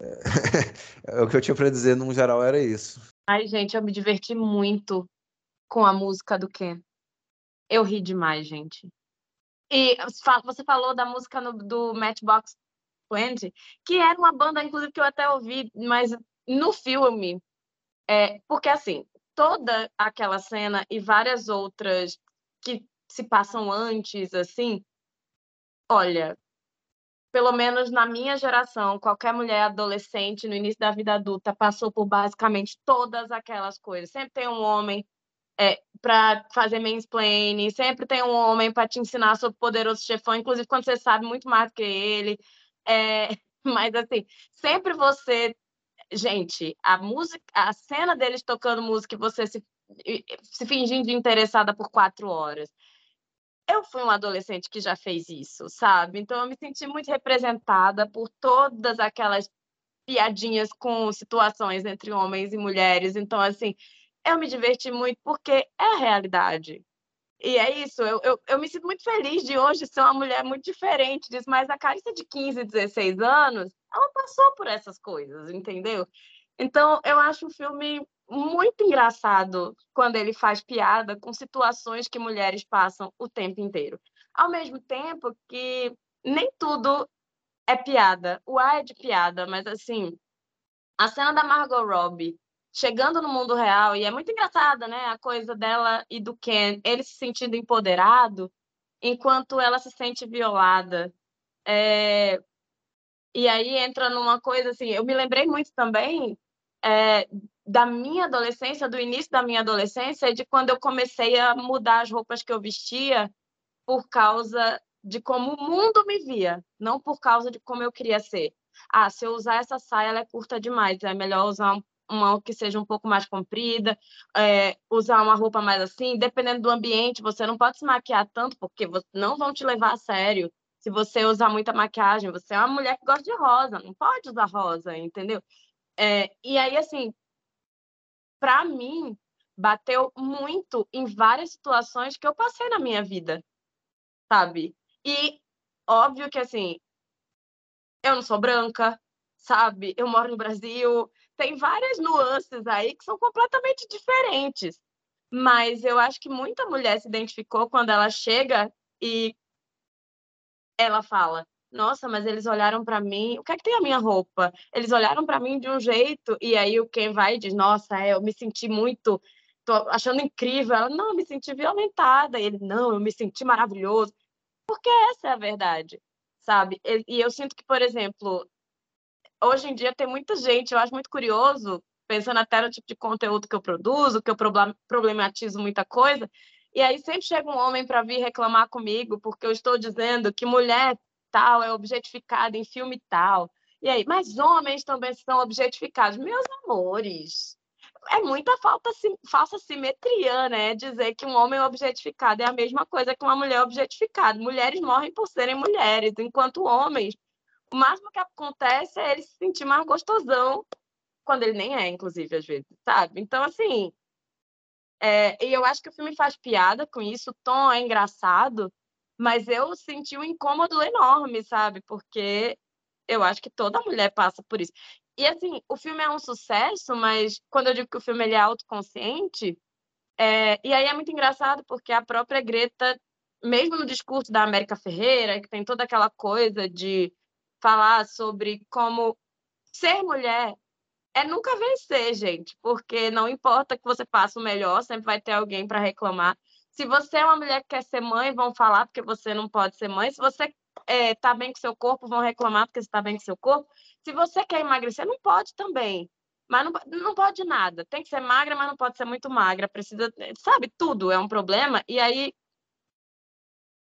É... o que eu tinha para dizer, no geral, era isso. Ai, gente, eu me diverti muito com a música do Ken. Eu ri demais, gente. E você falou da música no, do Matchbox 20, que era uma banda, inclusive, que eu até ouvi, mas no filme, é, porque assim, toda aquela cena e várias outras que se passam antes, assim, olha, pelo menos na minha geração, qualquer mulher adolescente no início da vida adulta passou por basicamente todas aquelas coisas. Sempre tem um homem é, para fazer mansplaining, sempre tem um homem para te ensinar sobre o poderoso chefão, inclusive quando você sabe muito mais que ele. É, Mas assim, sempre você. Gente, a música, a cena deles tocando música e você se, se fingindo interessada por quatro horas. Eu fui uma adolescente que já fez isso, sabe? Então eu me senti muito representada por todas aquelas piadinhas com situações entre homens e mulheres. Então, assim, eu me diverti muito porque é a realidade. E é isso, eu, eu, eu, me sinto muito feliz de hoje ser uma mulher muito diferente disso, mas a Carissa de 15, 16 anos, ela passou por essas coisas, entendeu? Então, eu acho o filme muito engraçado quando ele faz piada com situações que mulheres passam o tempo inteiro. Ao mesmo tempo que nem tudo é piada. O ar é de piada, mas assim, a cena da Margot Robbie chegando no mundo real, e é muito engraçada, né? A coisa dela e do Ken, ele se sentindo empoderado, enquanto ela se sente violada. É... E aí entra numa coisa assim, eu me lembrei muito também é, da minha adolescência, do início da minha adolescência, de quando eu comecei a mudar as roupas que eu vestia por causa de como o mundo me via, não por causa de como eu queria ser. Ah, se eu usar essa saia, ela é curta demais, é melhor usar um uma que seja um pouco mais comprida, é, usar uma roupa mais assim, dependendo do ambiente, você não pode se maquiar tanto, porque não vão te levar a sério. Se você usar muita maquiagem, você é uma mulher que gosta de rosa, não pode usar rosa, entendeu? É, e aí, assim, para mim, bateu muito em várias situações que eu passei na minha vida, sabe? E óbvio que, assim, eu não sou branca, sabe? Eu moro no Brasil, tem várias nuances aí que são completamente diferentes. Mas eu acho que muita mulher se identificou quando ela chega e ela fala: Nossa, mas eles olharam para mim, o que é que tem a minha roupa? Eles olharam para mim de um jeito, e aí o quem vai diz: Nossa, é, eu me senti muito, tô achando incrível. Ela: Não, eu me senti violentada. E ele: Não, eu me senti maravilhoso. Porque essa é a verdade, sabe? E eu sinto que, por exemplo, hoje em dia tem muita gente, eu acho muito curioso, pensando até no tipo de conteúdo que eu produzo, que eu problematizo muita coisa, e aí sempre chega um homem para vir reclamar comigo, porque eu estou dizendo que mulher tal é objetificada em filme tal. E aí, mas homens também são objetificados. Meus amores, é muita falta, falsa simetria, né? Dizer que um homem objetificado é a mesma coisa que uma mulher objetificada. Mulheres morrem por serem mulheres, enquanto homens o máximo que acontece é ele se sentir mais gostosão, quando ele nem é, inclusive, às vezes, sabe? Então, assim. É, e eu acho que o filme faz piada com isso, o tom é engraçado, mas eu senti um incômodo enorme, sabe? Porque eu acho que toda mulher passa por isso. E assim, o filme é um sucesso, mas quando eu digo que o filme ele é autoconsciente, é... e aí é muito engraçado porque a própria Greta, mesmo no discurso da América Ferreira, que tem toda aquela coisa de falar sobre como ser mulher é nunca vencer, gente, porque não importa que você faça o melhor, sempre vai ter alguém para reclamar. Se você é uma mulher que quer ser mãe, vão falar porque você não pode ser mãe. Se você está é, bem com seu corpo, vão reclamar porque você está bem com seu corpo. Se você quer emagrecer, não pode também. Mas não, não pode nada. Tem que ser magra, mas não pode ser muito magra. Precisa, sabe, tudo é um problema. E aí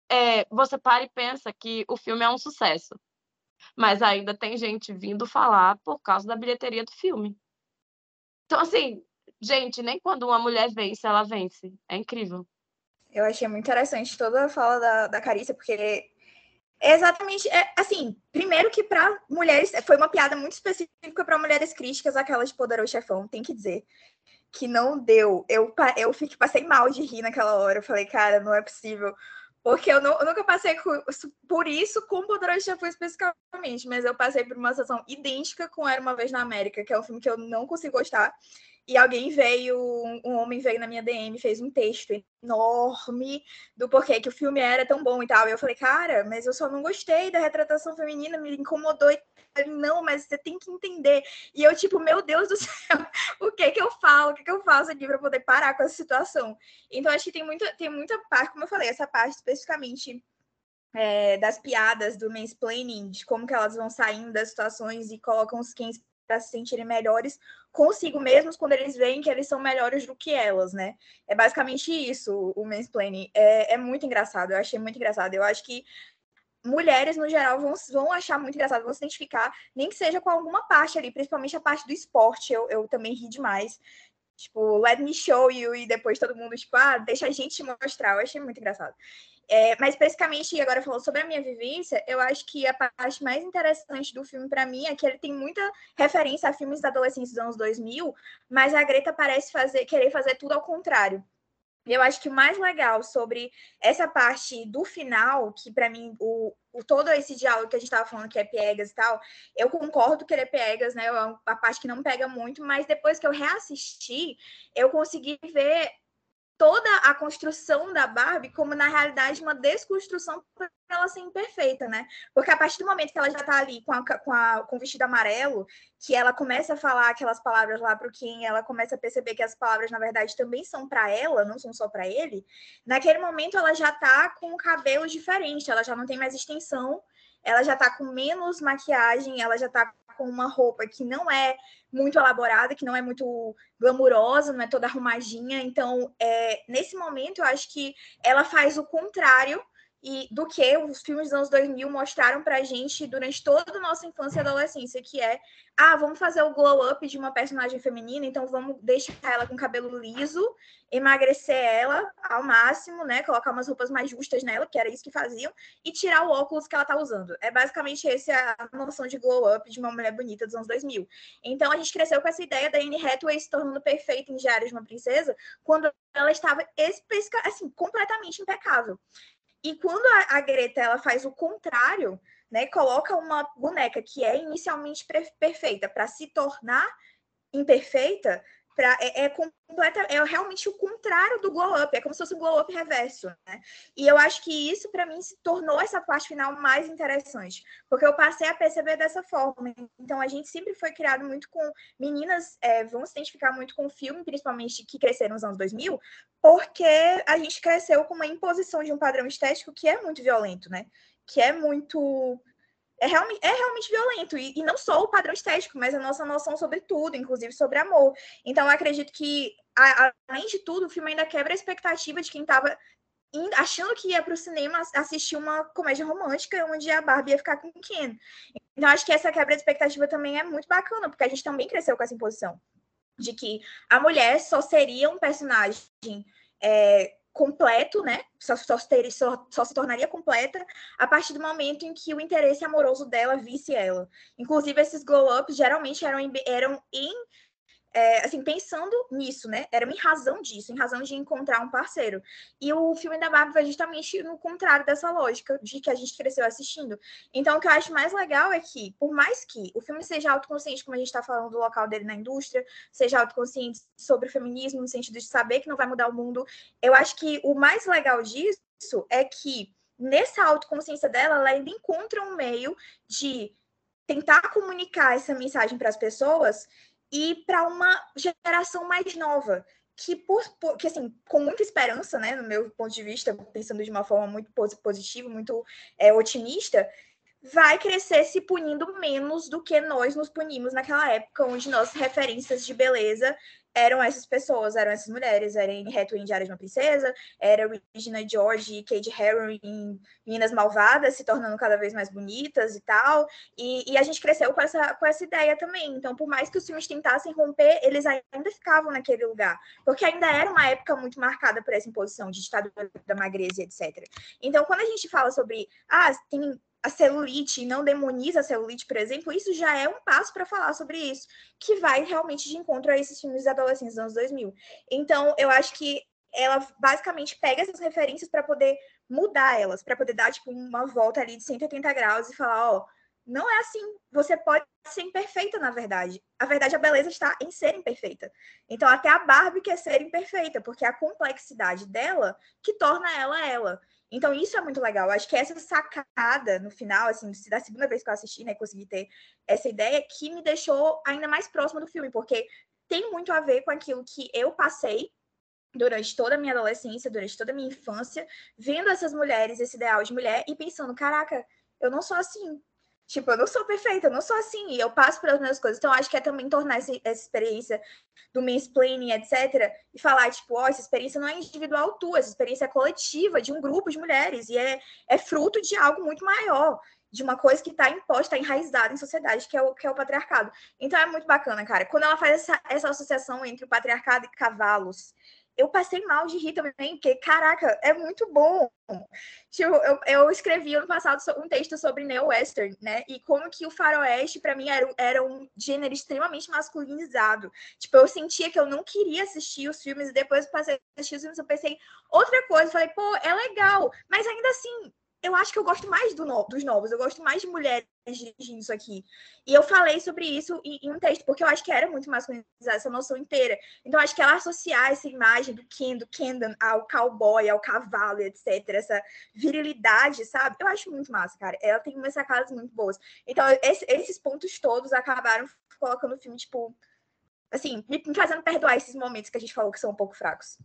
é, você para e pensa que o filme é um sucesso mas ainda tem gente vindo falar por causa da bilheteria do filme. Então, assim, gente, nem quando uma mulher vence, ela vence. É incrível. Eu achei muito interessante toda a fala da, da Carícia, porque é exatamente, é, assim, primeiro que para mulheres, foi uma piada muito específica para mulheres críticas, aquela de Poderoso Chefão, tem que dizer que não deu. Eu, eu fiquei, passei mal de rir naquela hora. Eu falei, cara, não é possível. Porque eu, não, eu nunca passei por isso com Poderoso Chefão especificamente, mas eu passei por uma situação idêntica com Era Uma Vez na América, que é um filme que eu não consigo gostar. E alguém veio, um homem veio na minha DM, fez um texto enorme do porquê que o filme era tão bom e tal. E eu falei, cara, mas eu só não gostei da retratação feminina, me incomodou. E não, mas você tem que entender. E eu, tipo, meu Deus do céu, o que que eu falo? O que que eu faço aqui para poder parar com essa situação? Então, acho que tem muita, tem muita parte, como eu falei, essa parte especificamente é, das piadas, do mansplaining, de como que elas vão saindo das situações e colocam os quens para se sentirem melhores consigo mesmos quando eles veem que eles são melhores do que elas, né? É basicamente isso o mansplaining. É, é muito engraçado, eu achei muito engraçado. Eu acho que mulheres, no geral, vão, vão achar muito engraçado, vão se identificar, nem que seja com alguma parte ali, principalmente a parte do esporte, eu, eu também ri demais. Tipo, let me show you, e depois todo mundo, tipo, ah, deixa a gente mostrar. Eu achei muito engraçado. É, mas especificamente, agora falando sobre a minha vivência, eu acho que a parte mais interessante do filme para mim é que ele tem muita referência a filmes da adolescência dos anos 2000, mas a Greta parece fazer, querer fazer tudo ao contrário. Eu acho que o mais legal sobre essa parte do final, que para mim o, o, todo esse diálogo que a gente estava falando que é piegas e tal, eu concordo que ele é piegas, né? É a parte que não pega muito, mas depois que eu reassisti, eu consegui ver toda a construção da Barbie como, na realidade, uma desconstrução para ela ser imperfeita, né? Porque a partir do momento que ela já está ali com, a, com, a, com o vestido amarelo, que ela começa a falar aquelas palavras lá para o Kim, ela começa a perceber que as palavras, na verdade, também são para ela, não são só para ele, naquele momento ela já está com o cabelo diferente, ela já não tem mais extensão, ela já está com menos maquiagem, ela já está com uma roupa que não é muito elaborada, que não é muito glamurosa, não é toda arrumadinha. Então, é, nesse momento, eu acho que ela faz o contrário e do que os filmes dos anos 2000 mostraram pra gente durante toda a nossa infância e adolescência, que é, ah, vamos fazer o glow up de uma personagem feminina, então vamos deixar ela com cabelo liso, emagrecer ela ao máximo, né, colocar umas roupas mais justas nela, que era isso que faziam, e tirar o óculos que ela tá usando. É basicamente essa a noção de glow up de uma mulher bonita dos anos 2000. Então a gente cresceu com essa ideia da Anne Hathaway se tornando perfeita em Diário de uma Princesa, quando ela estava assim, completamente impecável. E quando a, a Greta ela faz o contrário, né, coloca uma boneca que é inicialmente perfeita para se tornar imperfeita, pra, é, é, completa, é realmente o contrário do glow up, é como se fosse um glow up reverso, né? E eu acho que isso, para mim, se tornou essa parte final mais interessante, porque eu passei a perceber dessa forma. Então, a gente sempre foi criado muito com meninas, é, vão se identificar muito com o filme, principalmente que cresceram nos anos 2000, porque a gente cresceu com uma imposição de um padrão estético que é muito violento, né? Que é muito é realmente, é realmente violento. E, e, não só o padrão estético, mas a nossa noção sobre tudo, inclusive sobre amor. Então, eu acredito que, a, além de tudo, o filme ainda quebra a expectativa de quem estava achando que ia para o cinema assistir uma comédia romântica onde a Barbie ia ficar com o Ken. Então, acho que essa quebra de expectativa também é muito bacana, porque a gente também cresceu com essa imposição de que a mulher só seria um personagem é, completo, né? Só, só, ter, só, só, se tornaria completa a partir do momento em que o interesse amoroso dela visse ela. Inclusive, esses glow-ups geralmente eram, eram em é, assim, pensando nisso, né? Era em razão disso, em razão de encontrar um parceiro. E o filme da Barbie vai justamente no contrário dessa lógica de que a gente cresceu assistindo. Então, o que eu acho mais legal é que, por mais que o filme seja autoconsciente, como a gente está falando do local dele na indústria, seja autoconsciente sobre o feminismo, no sentido de saber que não vai mudar o mundo, eu acho que o mais legal disso é que, nessa autoconsciência dela, ela ainda encontra um meio de tentar comunicar essa mensagem para as pessoas e para uma geração mais nova, que, por, por, que assim, com muita esperança, né, no meu ponto de vista, pensando de uma forma muito positiva, muito é, otimista, vai crescer se punindo menos do que nós nos punimos naquela época, onde nossas referências de beleza eram essas pessoas, eram essas mulheres, era Anne Hathaway em Diário de uma Princesa, era Regina George e Kate Herron em Meninas Malvadas, se tornando cada vez mais bonitas e tal, e, e, a gente cresceu com essa, com essa ideia também, então por mais que os filmes tentassem romper, eles ainda ficavam naquele lugar, porque ainda era uma época muito marcada por essa imposição de ditadura da magreza, etc. Então, quando a gente fala sobre, ah, tem a celulite e não demoniza a celulite, por exemplo, isso já é um passo para falar sobre isso, que vai realmente de encontro a esses filmes adolescentes dos anos 2000. Então, eu acho que ela basicamente pega essas referências para poder mudar elas, para poder dar tipo uma volta ali de 180 graus e falar, ó, não é assim. Você pode ser imperfeita, na verdade. A verdade, a beleza está em ser imperfeita. Então, até a Barbie quer ser imperfeita, porque é a complexidade dela que torna ela ela. Então, isso é muito legal. Acho que essa sacada no final, assim, da segunda vez que eu assisti, né, consegui ter essa ideia, que me deixou ainda mais próxima do filme, porque tem muito a ver com aquilo que eu passei durante toda a minha adolescência, durante toda a minha infância, vendo essas mulheres, esse ideal de mulher, e pensando, caraca, eu não sou assim. Tipo, eu não sou perfeita, eu não sou assim, e eu passo pelas minhas coisas. Então, acho que é também tornar essa, essa experiência do mansplaining, etc., e falar, tipo, ó, oh, essa experiência não é individual tua, essa experiência é coletiva, de um grupo de mulheres, e é, é fruto de algo muito maior, de uma coisa que está imposta, enraizada em sociedade, que é, o, que é o patriarcado. Então, é muito bacana, cara. Quando ela faz essa, essa associação entre o patriarcado e cavalos, eu passei mal de rir também, porque, caraca, é muito bom. Tipo, eu, eu escrevi ano passado um texto sobre neo-western, né? E como que o faroeste, para mim, era, era um gênero extremamente masculinizado. Tipo, eu sentia que eu não queria assistir os filmes, e depois passei a assistir os filmes, eu pensei outra coisa. Falei, pô, é legal, mas ainda assim, eu acho que eu gosto mais do no, dos novos, eu gosto mais de mulheres dirigindo isso aqui. E eu falei sobre isso em, em, um texto, porque eu acho que era muito masculinizada essa noção inteira. Então, acho que ela associar essa imagem do Ken, do Kendon ao cowboy, ao cavalo, etc., essa virilidade, sabe? Eu acho muito massa, cara. Ela tem umas sacadas muito boas. Então, esse, esses pontos todos acabaram colocando o filme, tipo, assim, me fazendo perdoar esses momentos que a gente falou que são um pouco fracos.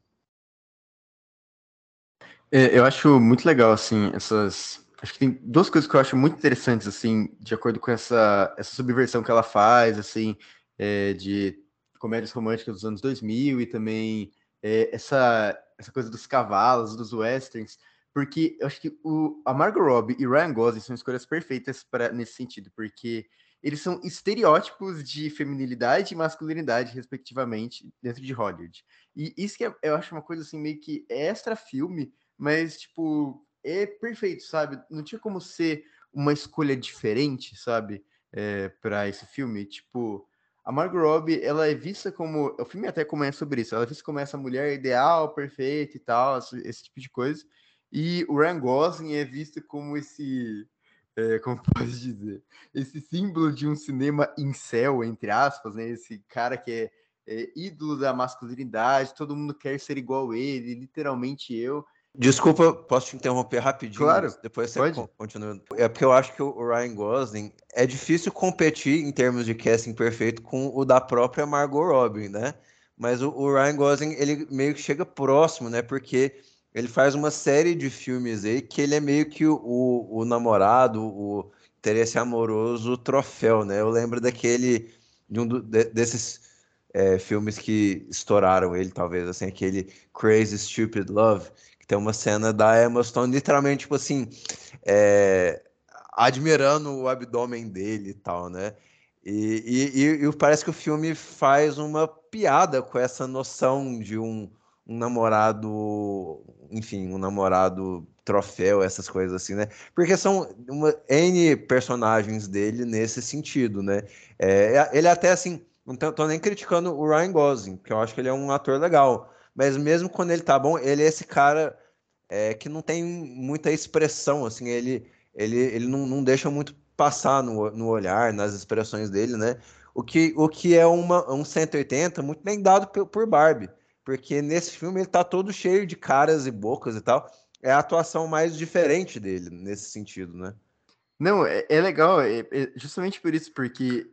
É, eu acho muito legal, assim, essas. Acho que tem duas coisas que eu acho muito interessantes, assim, de acordo com essa, essa subversão que ela faz, assim, é, de comédias românticas dos anos 2000 e também é, essa, essa coisa dos cavalos, dos westerns, porque eu acho que o, a Margot Robbie e Ryan Gosling são escolhas perfeitas para nesse sentido, porque eles são estereótipos de feminilidade e masculinidade, respectivamente, dentro de Hollywood. E isso que é, eu acho uma coisa assim meio que extra filme, mas, tipo, é perfeito, sabe? Não tinha como ser uma escolha diferente, sabe? É, para esse filme. Tipo, a Margot Robbie, ela é vista como. O filme até começa sobre isso. Ela é vista como essa mulher ideal, perfeita e tal, esse tipo de coisa. E o Ryan Gosling é visto como esse. É, como pode dizer? Esse símbolo de um cinema incel, entre aspas, né? Esse cara que é, é ídolo da masculinidade, todo mundo quer ser igual a ele, literalmente eu. Desculpa, posso te interromper rapidinho? Claro. Depois você pode. continua. É porque eu acho que o Ryan Gosling é difícil competir em termos de casting perfeito com o da própria Margot Robbie, né? Mas o, o Ryan Gosling, ele meio que chega próximo, né? Porque ele faz uma série de filmes aí que ele é meio que o, o, o namorado, o interesse amoroso troféu, né? Eu lembro daquele, de um do, de, desses é, filmes que estouraram ele, talvez, assim, aquele Crazy Stupid Love, tem uma cena da Emma Stone, literalmente, tipo assim, é, admirando o abdômen dele e tal, né? E, e, e, parece que o filme faz uma piada com essa noção de um, um namorado, enfim, um namorado troféu, essas coisas assim, né? Porque são uma, N personagens dele nesse sentido, né? É, ele até assim, não tô nem criticando o Ryan Gosling, porque eu acho que ele é um ator legal, mas mesmo quando ele tá bom, ele é esse cara é, que não tem muita expressão, assim, ele, ele, ele não, não deixa muito passar no, no olhar, nas expressões dele, né? O que, o que é uma, um 180 muito bem dado por, por Barbie, porque nesse filme ele tá todo cheio de caras e bocas e tal. É a atuação mais diferente dele nesse sentido, né? Não, é, é legal, é, é justamente por isso, porque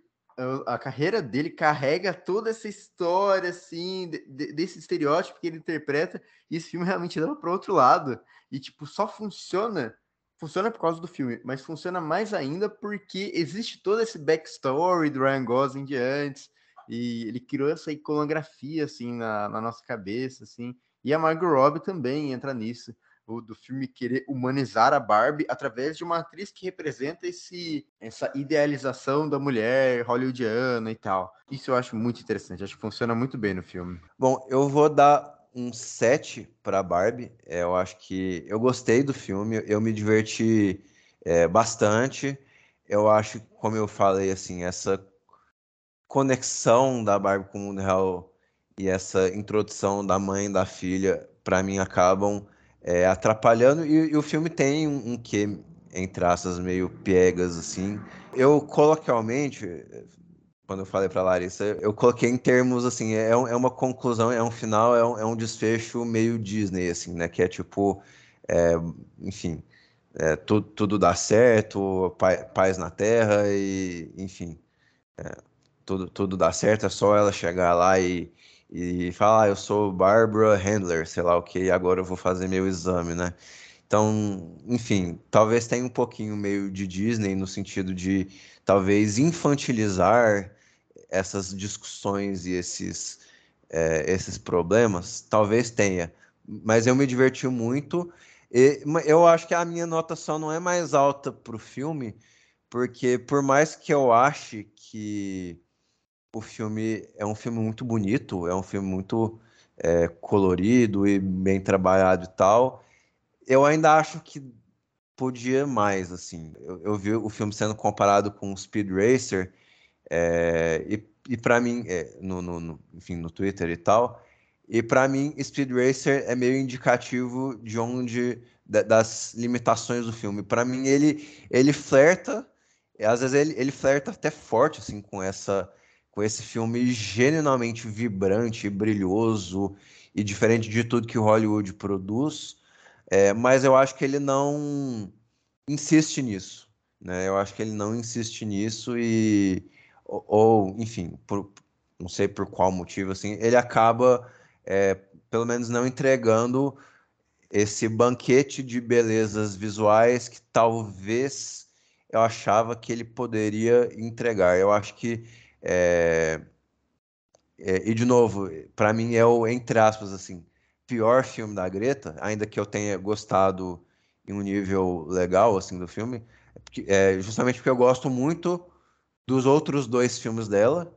a carreira dele carrega toda essa história, assim, de, desse estereótipo que ele interpreta, e esse filme realmente leva para outro lado. E, tipo, só funciona, funciona por causa do filme, mas funciona mais ainda porque existe todo esse backstory do Ryan Gosling de antes, e ele criou essa iconografia, assim, na, na nossa cabeça, assim, e a Margot Robbie também entra nisso do filme querer humanizar a Barbie através de uma atriz que representa esse, essa idealização da mulher hollywoodiana e tal. Isso eu acho muito interessante, acho que funciona muito bem no filme. Bom, eu vou dar um 7 para Barbie. É, eu acho que eu gostei do filme, eu me diverti é, bastante. Eu acho, como eu falei, assim, essa conexão da Barbie com o mundo real e essa introdução da mãe e da filha, para mim, acabam é, atrapalhando. E, e, o filme tem um, um quê, entre aspas, meio piegas, assim. Eu, coloquialmente, quando eu falei para Larissa, eu coloquei em termos, assim, é, é uma conclusão, é um final, é um, é um desfecho meio Disney, assim, né? Que é tipo, é, enfim, é, tudo, tudo dá certo, paz na terra e, enfim, é, tudo, tudo dá certo, é só ela chegar lá e e fala, ah, eu sou Barbara Handler, sei lá o que, e agora eu vou fazer meu exame, né? Então, enfim, talvez tenha um pouquinho meio de Disney no sentido de talvez infantilizar essas discussões e esses, é, esses problemas, talvez tenha. Mas eu me diverti muito. E eu acho que a minha nota só não é mais alta para o filme, porque por mais que eu ache que o filme é um filme muito bonito, é um filme muito é, colorido e bem trabalhado e tal, eu ainda acho que podia mais, assim. Eu, eu vi o filme sendo comparado com Speed Racer, é, e, e para mim, é, no, no, no, enfim, no Twitter e tal, e para mim, Speed Racer é meio indicativo de onde das limitações do filme. Para mim, ele ele flerta, às vezes ele, ele flerta até forte assim com essa com esse filme genuinamente vibrante, brilhoso e diferente de tudo que Hollywood produz. É, mas eu acho que ele não insiste nisso, né? Eu acho que ele não insiste nisso e ou, ou enfim, por, não sei por qual motivo assim, ele acaba é, pelo menos não entregando esse banquete de belezas visuais que talvez eu achava que ele poderia entregar. Eu acho que é, é, e de novo, para mim é o entre aspas assim pior filme da Greta, ainda que eu tenha gostado em um nível legal assim do filme, é justamente porque eu gosto muito dos outros dois filmes dela,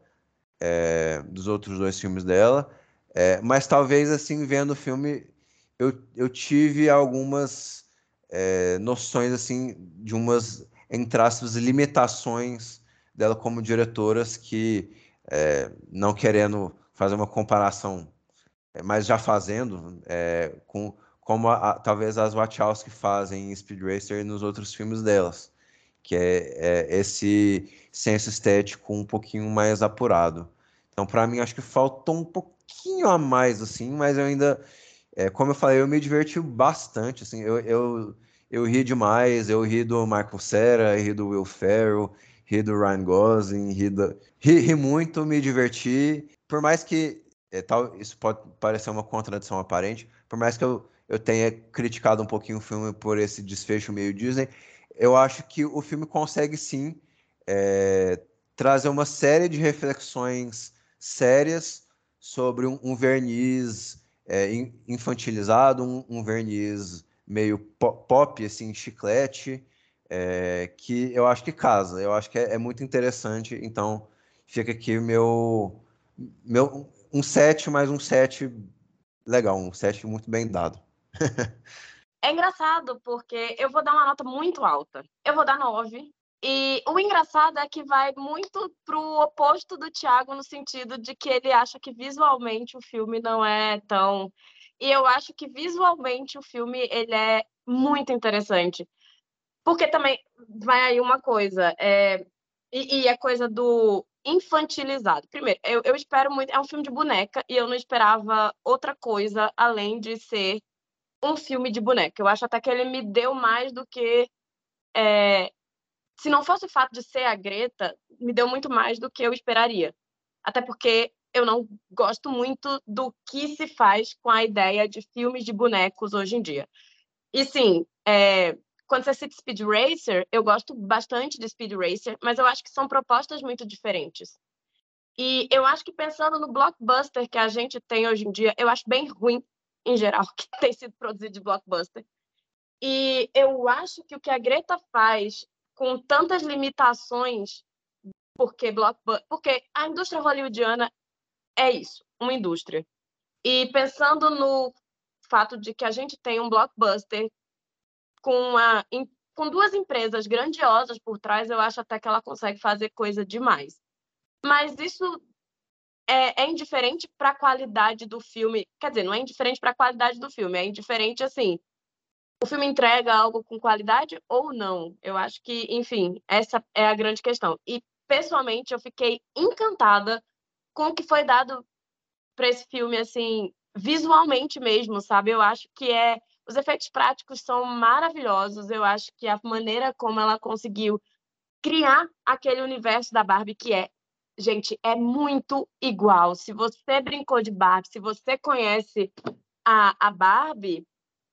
é, dos outros dois filmes dela, é, mas talvez assim vendo o filme eu, eu tive algumas é, noções assim de umas entre aspas limitações dela como diretoras que é, não querendo fazer uma comparação é, mas já fazendo é, com como a, talvez as Wachowski fazem em Speed Racer e nos outros filmes delas, que é, é esse senso estético um pouquinho mais apurado. Então, para mim, acho que faltou um pouquinho a mais, assim, mas eu ainda, é, como eu falei, eu me diverti bastante, assim, eu, eu, eu ri demais, eu ri do Michael Cera, ri do Will Ferrell, ri do Ryan Gosling, ri, do, ri, ri muito, me diverti, por mais que é, tal, isso pode parecer uma contradição aparente, por mais que eu, eu tenha criticado um pouquinho o filme por esse desfecho meio Disney, eu acho que o filme consegue sim é, trazer uma série de reflexões sérias sobre um, um verniz é, infantilizado, um, um, verniz meio pop, assim, chiclete, é, que eu acho que casa, eu acho que é, é muito interessante, então fica aqui meu, meu um 7 mais um 7 legal, um 7 muito bem dado. é engraçado, porque eu vou dar uma nota muito alta. Eu vou dar 9. E o engraçado é que vai muito pro oposto do Thiago, no sentido de que ele acha que visualmente o filme não é tão. E eu acho que visualmente o filme ele é muito interessante. Porque também vai aí uma coisa, é... e, e a coisa do infantilizado. Primeiro, eu, eu espero muito. É um filme de boneca e eu não esperava outra coisa além de ser um filme de boneca. Eu acho até que ele me deu mais do que. É, se não fosse o fato de ser a Greta, me deu muito mais do que eu esperaria. Até porque eu não gosto muito do que se faz com a ideia de filmes de bonecos hoje em dia. E sim, é, quando você cita Speed Racer, eu gosto bastante de Speed Racer, mas eu acho que são propostas muito diferentes. E eu acho que pensando no blockbuster que a gente tem hoje em dia, eu acho bem ruim, em geral, que tem sido produzido de blockbuster. E eu acho que o que a Greta faz com tantas limitações, porque blockbuster, porque a indústria hollywoodiana é isso, uma indústria. E pensando no fato de que a gente tem um blockbuster com, com duas empresas grandiosas por trás, eu acho até que ela consegue fazer coisa demais. Mas isso é, é indiferente para a qualidade do filme. Quer dizer, não é indiferente para a qualidade do filme, é indiferente assim. O filme entrega algo com qualidade ou não? Eu acho que, enfim, essa é a grande questão. E, pessoalmente, eu fiquei encantada com o que foi dado para esse filme, assim, visualmente mesmo, sabe? Eu acho que é os efeitos práticos são maravilhosos. Eu acho que a maneira como ela conseguiu criar aquele universo da Barbie que é, gente, é muito igual. Se você brincou de Barbie, se você conhece a, a Barbie,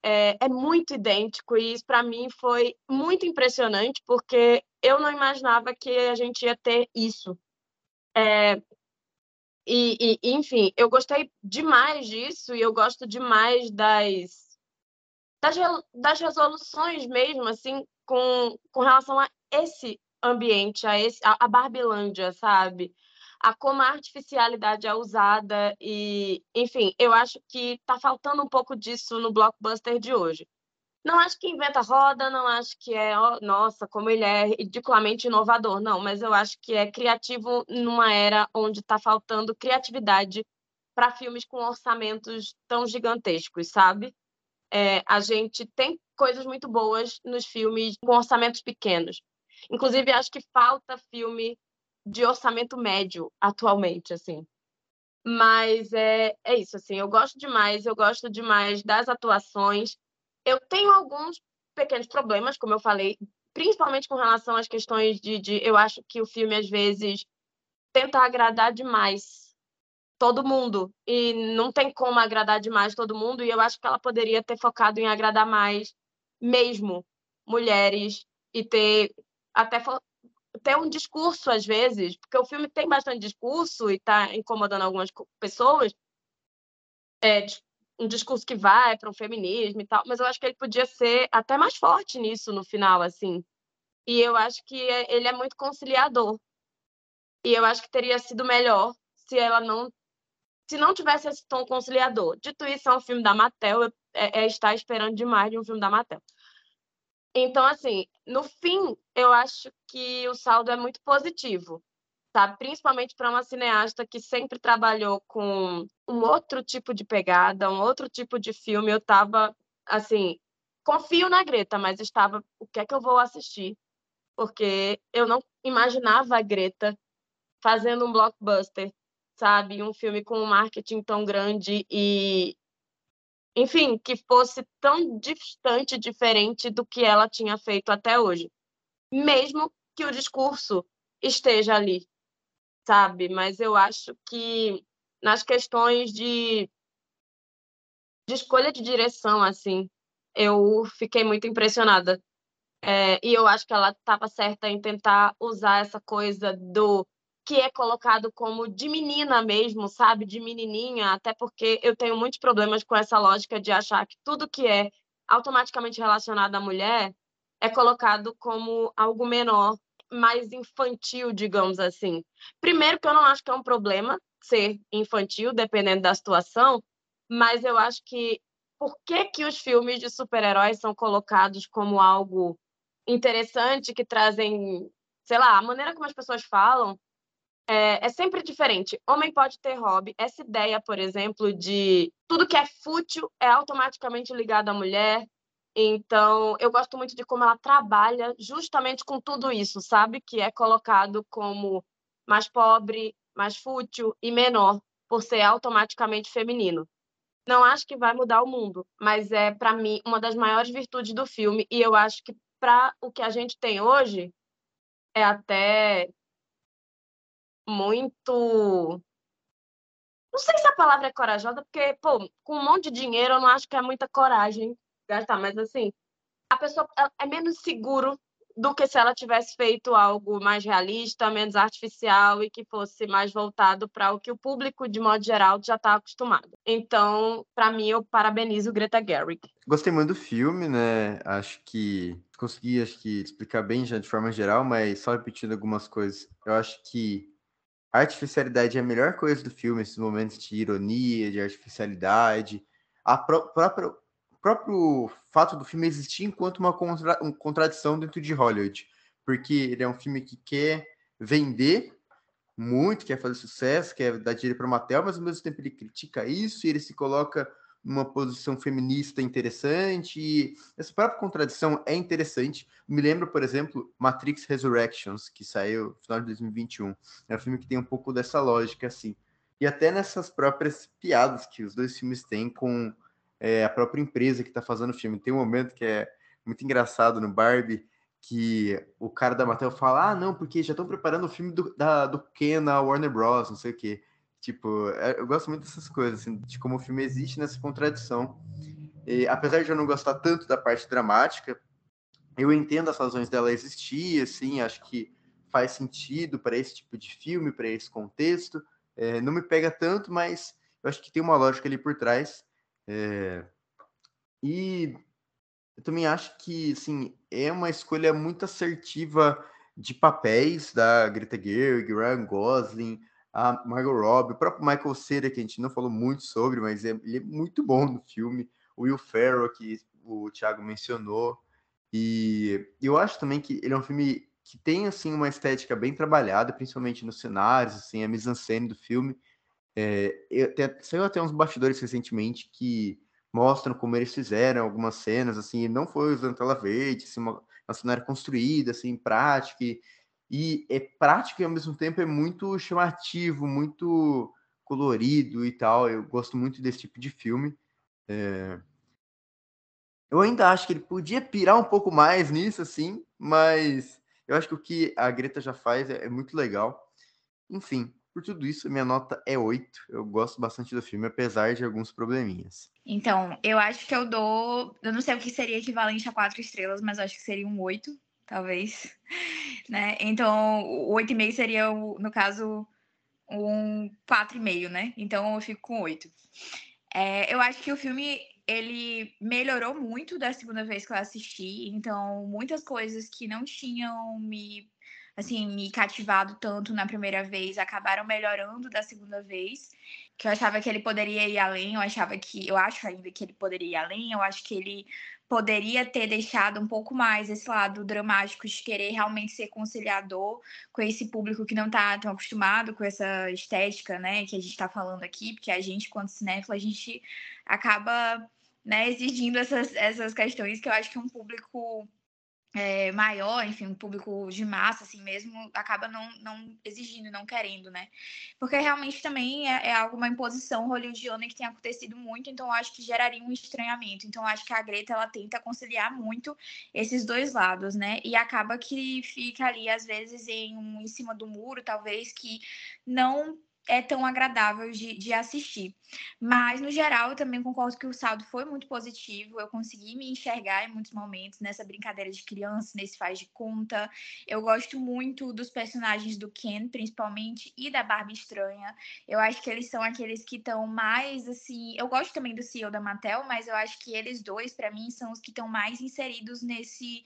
é, é muito idêntico e isso para mim foi muito impressionante porque eu não imaginava que a gente ia ter isso. É, e, e, enfim, eu gostei demais disso e eu gosto demais das, das, das resoluções mesmo, assim, com, com relação a esse ambiente, a, esse, a, a Barbilândia, sabe? A como a artificialidade é usada e, enfim, eu acho que está faltando um pouco disso no blockbuster de hoje. Não acho que inventa roda, não acho que é, oh, nossa, como ele é ridiculamente inovador, não, mas eu acho que é criativo numa era onde está faltando criatividade para filmes com orçamentos tão gigantescos, sabe? É, a gente tem coisas muito boas nos filmes com orçamentos pequenos. Inclusive, acho que falta filme de orçamento médio atualmente, assim. Mas é, é isso, assim, eu gosto demais, eu gosto demais das atuações. Eu tenho alguns pequenos problemas, como eu falei, principalmente com relação às questões de, de eu acho que o filme às vezes tenta agradar demais todo mundo e não tem como agradar demais todo mundo e eu acho que ela poderia ter focado em agradar mais mesmo mulheres e ter até ter um discurso às vezes, porque o filme tem bastante discurso e está incomodando algumas pessoas, é, um discurso que vai para o feminismo e tal, mas eu acho que ele podia ser até mais forte nisso no final, assim. E eu acho que é, ele é muito conciliador. E eu acho que teria sido melhor se ela não se não tivesse esse tom conciliador. Dito isso, é um filme da Mattel, é, é estar esperando demais de um filme da Mattel. Então, assim, no fim, eu acho que o saldo é muito positivo sabe? Principalmente para uma cineasta que sempre trabalhou com um outro tipo de pegada, um outro tipo de filme. Eu estava, assim, confio na Greta, mas estava, o que é que eu vou assistir? Porque eu não imaginava a Greta fazendo um blockbuster, sabe? Um filme com um marketing tão grande e enfim, que fosse tão distante, diferente do que ela tinha feito até hoje. Mesmo que o discurso esteja ali, sabe? Mas eu acho que nas questões de, de escolha de direção, assim, eu fiquei muito impressionada. É, e eu acho que ela estava certa em tentar usar essa coisa do que é colocado como de menina mesmo, sabe? De menininha, até porque eu tenho muitos problemas com essa lógica de achar que tudo que é automaticamente relacionado à mulher é colocado como algo menor mais infantil, digamos assim. Primeiro, que eu não acho que é um problema ser infantil, dependendo da situação, mas eu acho que por que, que os filmes de super-heróis são colocados como algo interessante, que trazem, sei lá, a maneira como as pessoas falam é, é, sempre diferente. Homem pode ter hobby. Essa ideia, por exemplo, de tudo que é fútil é automaticamente ligado à mulher. Então, eu gosto muito de como ela trabalha justamente com tudo isso, sabe? Que é colocado como mais pobre, mais fútil e menor, por ser automaticamente feminino. Não acho que vai mudar o mundo, mas é, para mim, uma das maiores virtudes do filme. E eu acho que, para o que a gente tem hoje, é até muito. Não sei se a palavra é corajosa, porque, pô, com um monte de dinheiro, eu não acho que é muita coragem gastar, mas assim, a pessoa é menos seguro do que se ela tivesse feito algo mais realista, menos artificial e que fosse mais voltado para o que o público, de modo geral, já está acostumado. Então, para mim, eu parabenizo Greta Gerwig. Gostei muito do filme, né? Acho que consegui acho que explicar bem já de forma geral, mas só repetindo algumas coisas. Eu acho que a artificialidade é a melhor coisa do filme, esses momentos de ironia, de artificialidade. A pró própria próprio fato do filme existir enquanto uma, contra, uma contradição dentro de Hollywood, porque ele é um filme que quer vender muito, quer fazer sucesso, quer dar dinheiro para o Mattel, mas ao mesmo tempo ele critica isso e ele se coloca numa posição feminista interessante. E essa própria contradição é interessante. Me lembra, por exemplo, Matrix Resurrections, que saiu no final de 2021. É um filme que tem um pouco dessa lógica, assim. E até nessas próprias piadas que os dois filmes têm com é, a própria empresa que está fazendo o filme. Tem um momento que é muito engraçado no Barbie, que o cara da Mattel fala: Ah, não, porque já estão preparando o filme do, da, do Ken na Warner Bros., não sei o quê. Tipo, é, eu gosto muito dessas coisas, assim, de como o filme existe nessa contradição. E, apesar de eu não gostar tanto da parte dramática, eu entendo as razões dela existir, assim, acho que faz sentido para esse tipo de filme, para esse contexto. É, não me pega tanto, mas eu acho que tem uma lógica ali por trás. É, e eu também acho que, assim, é uma escolha muito assertiva de papéis da Greta Gerwig, Ryan Gosling, a Margot Robbie, o próprio Michael Cera, que a gente não falou muito sobre, mas é, ele é muito bom no filme. O Will Ferrell, que o Thiago mencionou. E eu acho também que ele é um filme que tem assim uma estética bem trabalhada, principalmente nos cenários, assim, a mise-en-scène do filme. É, eu, tem, saiu até uns bastidores recentemente que mostram como eles fizeram algumas cenas, assim, não foi usando tela verde, assim, uma, uma cenário construída, assim, prática, e, e é prático e ao mesmo tempo é muito chamativo, muito colorido e tal. Eu gosto muito desse tipo de filme. É... Eu ainda acho que ele podia pirar um pouco mais nisso, assim, mas eu acho que o que a Greta já faz é, é muito legal. Enfim, por tudo isso, minha nota é 8. Eu gosto bastante do filme, apesar de alguns probleminhas. Então, eu acho que eu dou. Eu não sei o que seria equivalente a quatro estrelas, mas acho que seria um 8, talvez. Né? Então, o 8,5 seria, no caso, um 4,5, né? Então, eu fico com 8. É, eu acho que o filme ele melhorou muito da segunda vez que eu assisti, então muitas coisas que não tinham me assim, me cativado tanto na primeira vez, acabaram melhorando da segunda vez, que eu achava que ele poderia ir além, eu achava que, eu acho ainda que ele poderia ir além, eu acho que ele poderia ter deixado um pouco mais esse lado dramático de querer realmente ser conciliador com esse público que não está tão acostumado com essa estética, né, que a gente está falando aqui, porque a gente, quando cinéfilo, a gente acaba, né, exigindo essas, essas questões que eu acho que um público é, maior, enfim, um público de massa, assim mesmo, acaba não, não exigindo, não querendo, né? Porque realmente também é, é algo, uma imposição hollywoodiana que tem acontecido muito, então acho que geraria um estranhamento. Então acho que a Greta, ela tenta conciliar muito esses dois lados, né? E acaba que fica ali, às vezes, em, um, em cima do muro, talvez, que não é tão agradável de, de assistir. Mas, no geral, eu também concordo que o saldo foi muito positivo. Eu consegui me enxergar em muitos momentos nessa brincadeira de criança, nesse faz de conta. Eu gosto muito dos personagens do Ken, principalmente, e da Barbie Estranha. Eu acho que eles são aqueles que estão mais, assim... Eu gosto também do CEO da Mattel, mas eu acho que eles dois, para mim, são os que estão mais inseridos nesse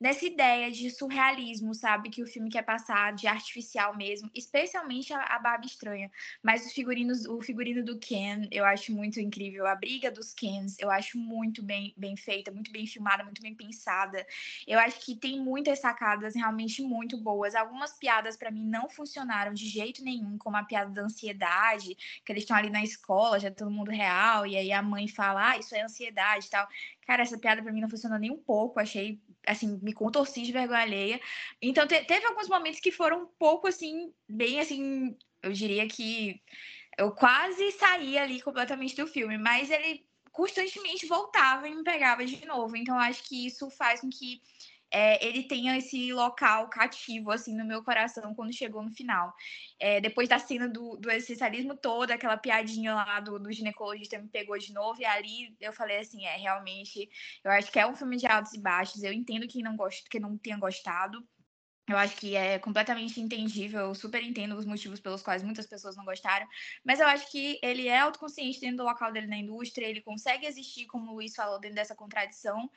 nessa ideia de surrealismo, sabe? Que o filme quer passar, de artificial mesmo, especialmente a, a Barbie Estranha. Mas os figurinos, o figurino do Ken, eu acho muito incrível. A briga dos Kens, eu acho muito bem, bem feita, muito bem filmada, muito bem pensada. Eu acho que tem muitas sacadas realmente muito boas. Algumas piadas, para mim, não funcionaram de jeito nenhum, como a piada da ansiedade, que eles estão ali na escola, já todo mundo real, e aí a mãe fala, ah, isso é ansiedade e tal. Cara, essa piada para mim não funcionou nem um pouco, achei, assim, me contorci de vergonha alheia. Então, te, teve alguns momentos que foram um pouco, assim, bem, assim, eu diria que eu quase saí ali completamente do filme, mas ele constantemente voltava e me pegava de novo. Então, acho que isso faz com que é, ele tenha esse local cativo, assim, no meu coração quando chegou no final. É, depois da cena do, do existencialismo todo, aquela piadinha lá do, do ginecologista me pegou de novo, e ali eu falei assim, é, realmente, eu acho que é um filme de altos e baixos, eu entendo quem não gosta, que não tenha gostado, eu acho que é completamente entendível, eu super entendo os motivos pelos quais muitas pessoas não gostaram, mas eu acho que ele é autoconsciente dentro do local dele na indústria, ele consegue existir, como o Luiz falou, dentro dessa contradição,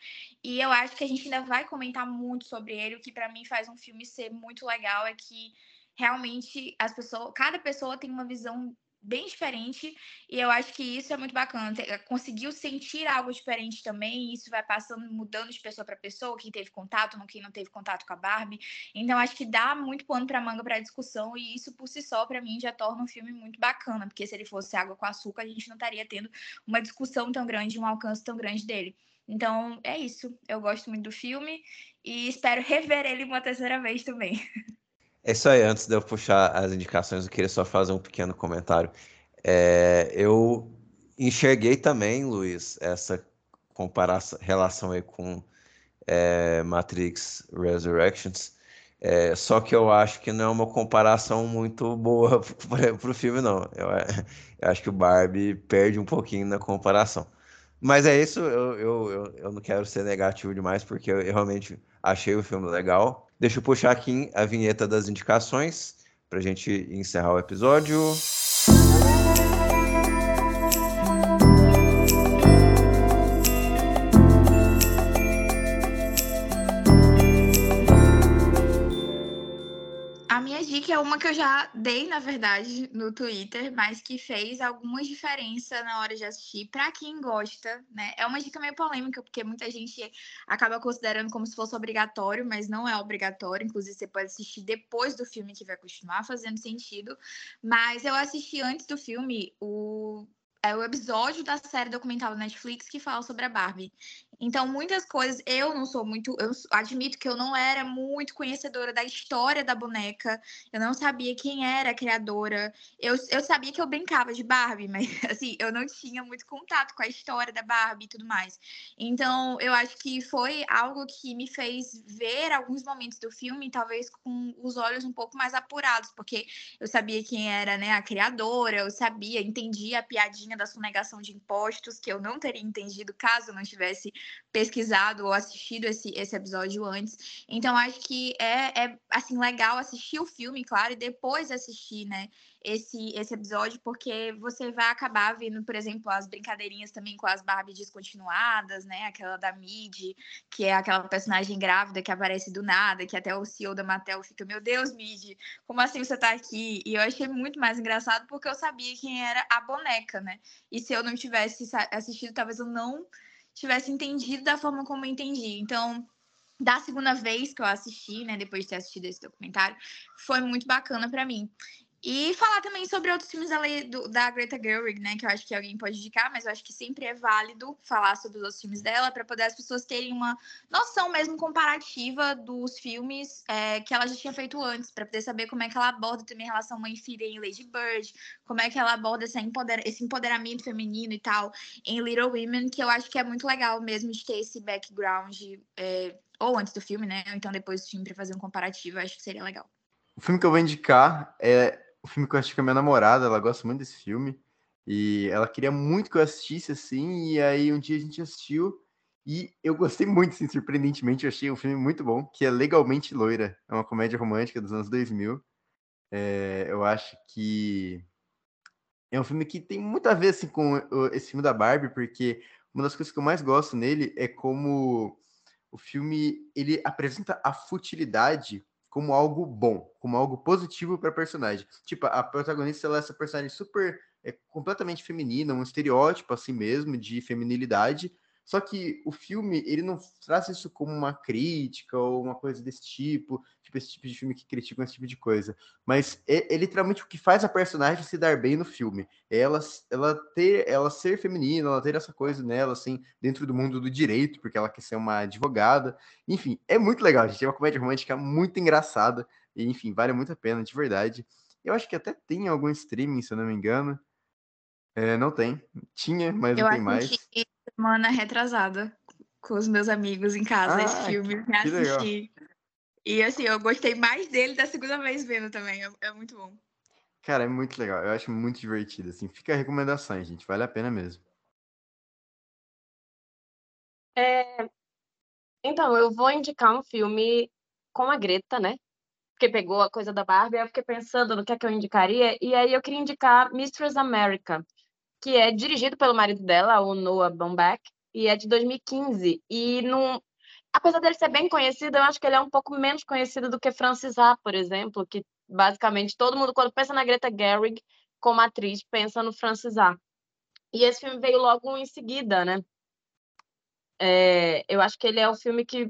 e eu acho que a gente ainda vai comentar muito sobre ele, o que para mim faz um filme ser muito legal é que realmente as pessoas, cada pessoa tem uma visão bem diferente e eu acho que isso é muito bacana. Conseguiu sentir algo diferente também, e isso vai passando, mudando de pessoa para pessoa, quem teve contato, quem não teve contato com a Barbie. Então acho que dá muito pano para manga para discussão e isso por si só para mim já torna um filme muito bacana, porque se ele fosse água com açúcar, a gente não estaria tendo uma discussão tão grande, um alcance tão grande dele. Então é isso. Eu gosto muito do filme e espero rever ele uma terceira vez também. É isso aí, antes de eu puxar as indicações, eu queria só fazer um pequeno comentário. É, eu enxerguei também, Luiz, essa comparação, relação aí com é, Matrix Resurrections, é, só que eu acho que não é uma comparação muito boa para o filme, não. Eu, eu, acho que o Barbie perde um pouquinho na comparação. Mas é isso, eu, eu, eu, eu não quero ser negativo demais, porque eu, eu realmente achei o filme legal. Deixa eu puxar aqui a vinheta das indicações para a gente encerrar o episódio. É uma que eu já dei, na verdade, no Twitter, mas que fez alguma diferença na hora de assistir. Para quem gosta, né? É uma dica meio polêmica, porque muita gente acaba considerando como se fosse obrigatório, mas não é obrigatório. Inclusive, você pode assistir depois do filme, que vai continuar fazendo sentido. Mas eu assisti antes do filme o é o episódio da série documental da Netflix que fala sobre a Barbie. Então, muitas coisas, eu não sou muito, eu admito que eu não era muito conhecedora da história da boneca, eu não sabia quem era a criadora, eu, eu sabia que eu brincava de Barbie, mas, assim, eu não tinha muito contato com a história da Barbie e tudo mais. Então, eu acho que foi algo que me fez ver alguns momentos do filme, talvez com os olhos um pouco mais apurados, porque eu sabia quem era, né, a criadora, eu sabia, entendia a piadinha da sonegação de impostos, que eu não teria entendido caso eu não tivesse pesquisado ou assistido esse, esse episódio antes. Então, acho que é, é, assim, legal assistir o filme, claro, e depois assistir, né, esse, esse episódio, porque você vai acabar vendo, por exemplo, as brincadeirinhas também com as Barbie descontinuadas, né, aquela da Mid, que é aquela personagem grávida que aparece do nada, que até o CEO da Mattel fica, meu Deus, Mid, como assim você tá aqui? E eu achei muito mais engraçado porque eu sabia quem era a boneca, né? E se eu não tivesse assistido, talvez eu não tivesse entendido da forma como eu entendi. Então, da segunda vez que eu assisti, né, depois de ter assistido esse documentário, foi muito bacana para mim. E falar também sobre outros filmes da, do, da Greta Gerwig, né? Que eu acho que alguém pode indicar, mas eu acho que sempre é válido falar sobre os outros filmes dela para poder as pessoas terem uma noção mesmo comparativa dos filmes é, que ela já tinha feito antes, para poder saber como é que ela aborda também a relação mãe-filha em Lady Bird, como é que ela aborda esse, empoder, esse empoderamento feminino e tal em Little Women, que eu acho que é muito legal mesmo de ter esse background, é, ou antes do filme, né? Ou então depois do filme para fazer um comparativo, eu acho que seria legal. O filme que eu vou indicar é o filme que eu assisti com a minha namorada, ela gosta muito desse filme. E ela queria muito que eu assistisse, assim, e aí um dia a gente assistiu e eu gostei muito, assim, surpreendentemente, eu achei o filme muito bom, que é Legalmente Loira, é uma comédia romântica dos anos 2000. É, eu acho que é um filme que tem muito a ver, assim, com esse filme da Barbie, porque uma das coisas que eu mais gosto nele é como o filme, ele apresenta a futilidade como algo bom, como algo positivo para personagem. Tipo, a protagonista ela é essa personagem super é completamente feminina, um estereótipo assim mesmo de feminilidade, só que o filme, ele não traz isso como uma crítica ou uma coisa desse tipo, tipo esse tipo de filme que critica esse tipo de coisa. Mas é, é, literalmente o que faz a personagem se dar bem no filme. É ela, ela ter, ela ser feminina, ela ter essa coisa nela, assim, dentro do mundo do direito, porque ela quer ser uma advogada. Enfim, é muito legal, gente. É uma comédia romântica muito engraçada. E, enfim, vale muito a pena, de verdade. Eu acho que até tem algum streaming, se eu não me engano. É, não tem. Tinha, mas eu não tem mais semana retrasada com os meus amigos em casa ah, esse filme que, assisti. E assim, eu gostei mais dele da segunda vez vendo também. É, é, muito bom. Cara, é muito legal. Eu acho muito divertido. Assim, fica a recomendação, gente. Vale a pena mesmo. É... Então, eu vou indicar um filme com a Greta, né? Porque pegou a coisa da Barbie, eu fiquei pensando no que é que eu indicaria, e aí eu queria indicar Mistress America, que é dirigido pelo marido dela, o Noah Baumbach, e é de 2015. E não, apesar dele ser bem conhecido, eu acho que ele é um pouco menos conhecido do que Francis A, por exemplo, que basicamente todo mundo quando pensa na Greta Gerwig como atriz pensa no Francis A. E esse filme veio logo em seguida, né? É, eu acho que ele é o filme que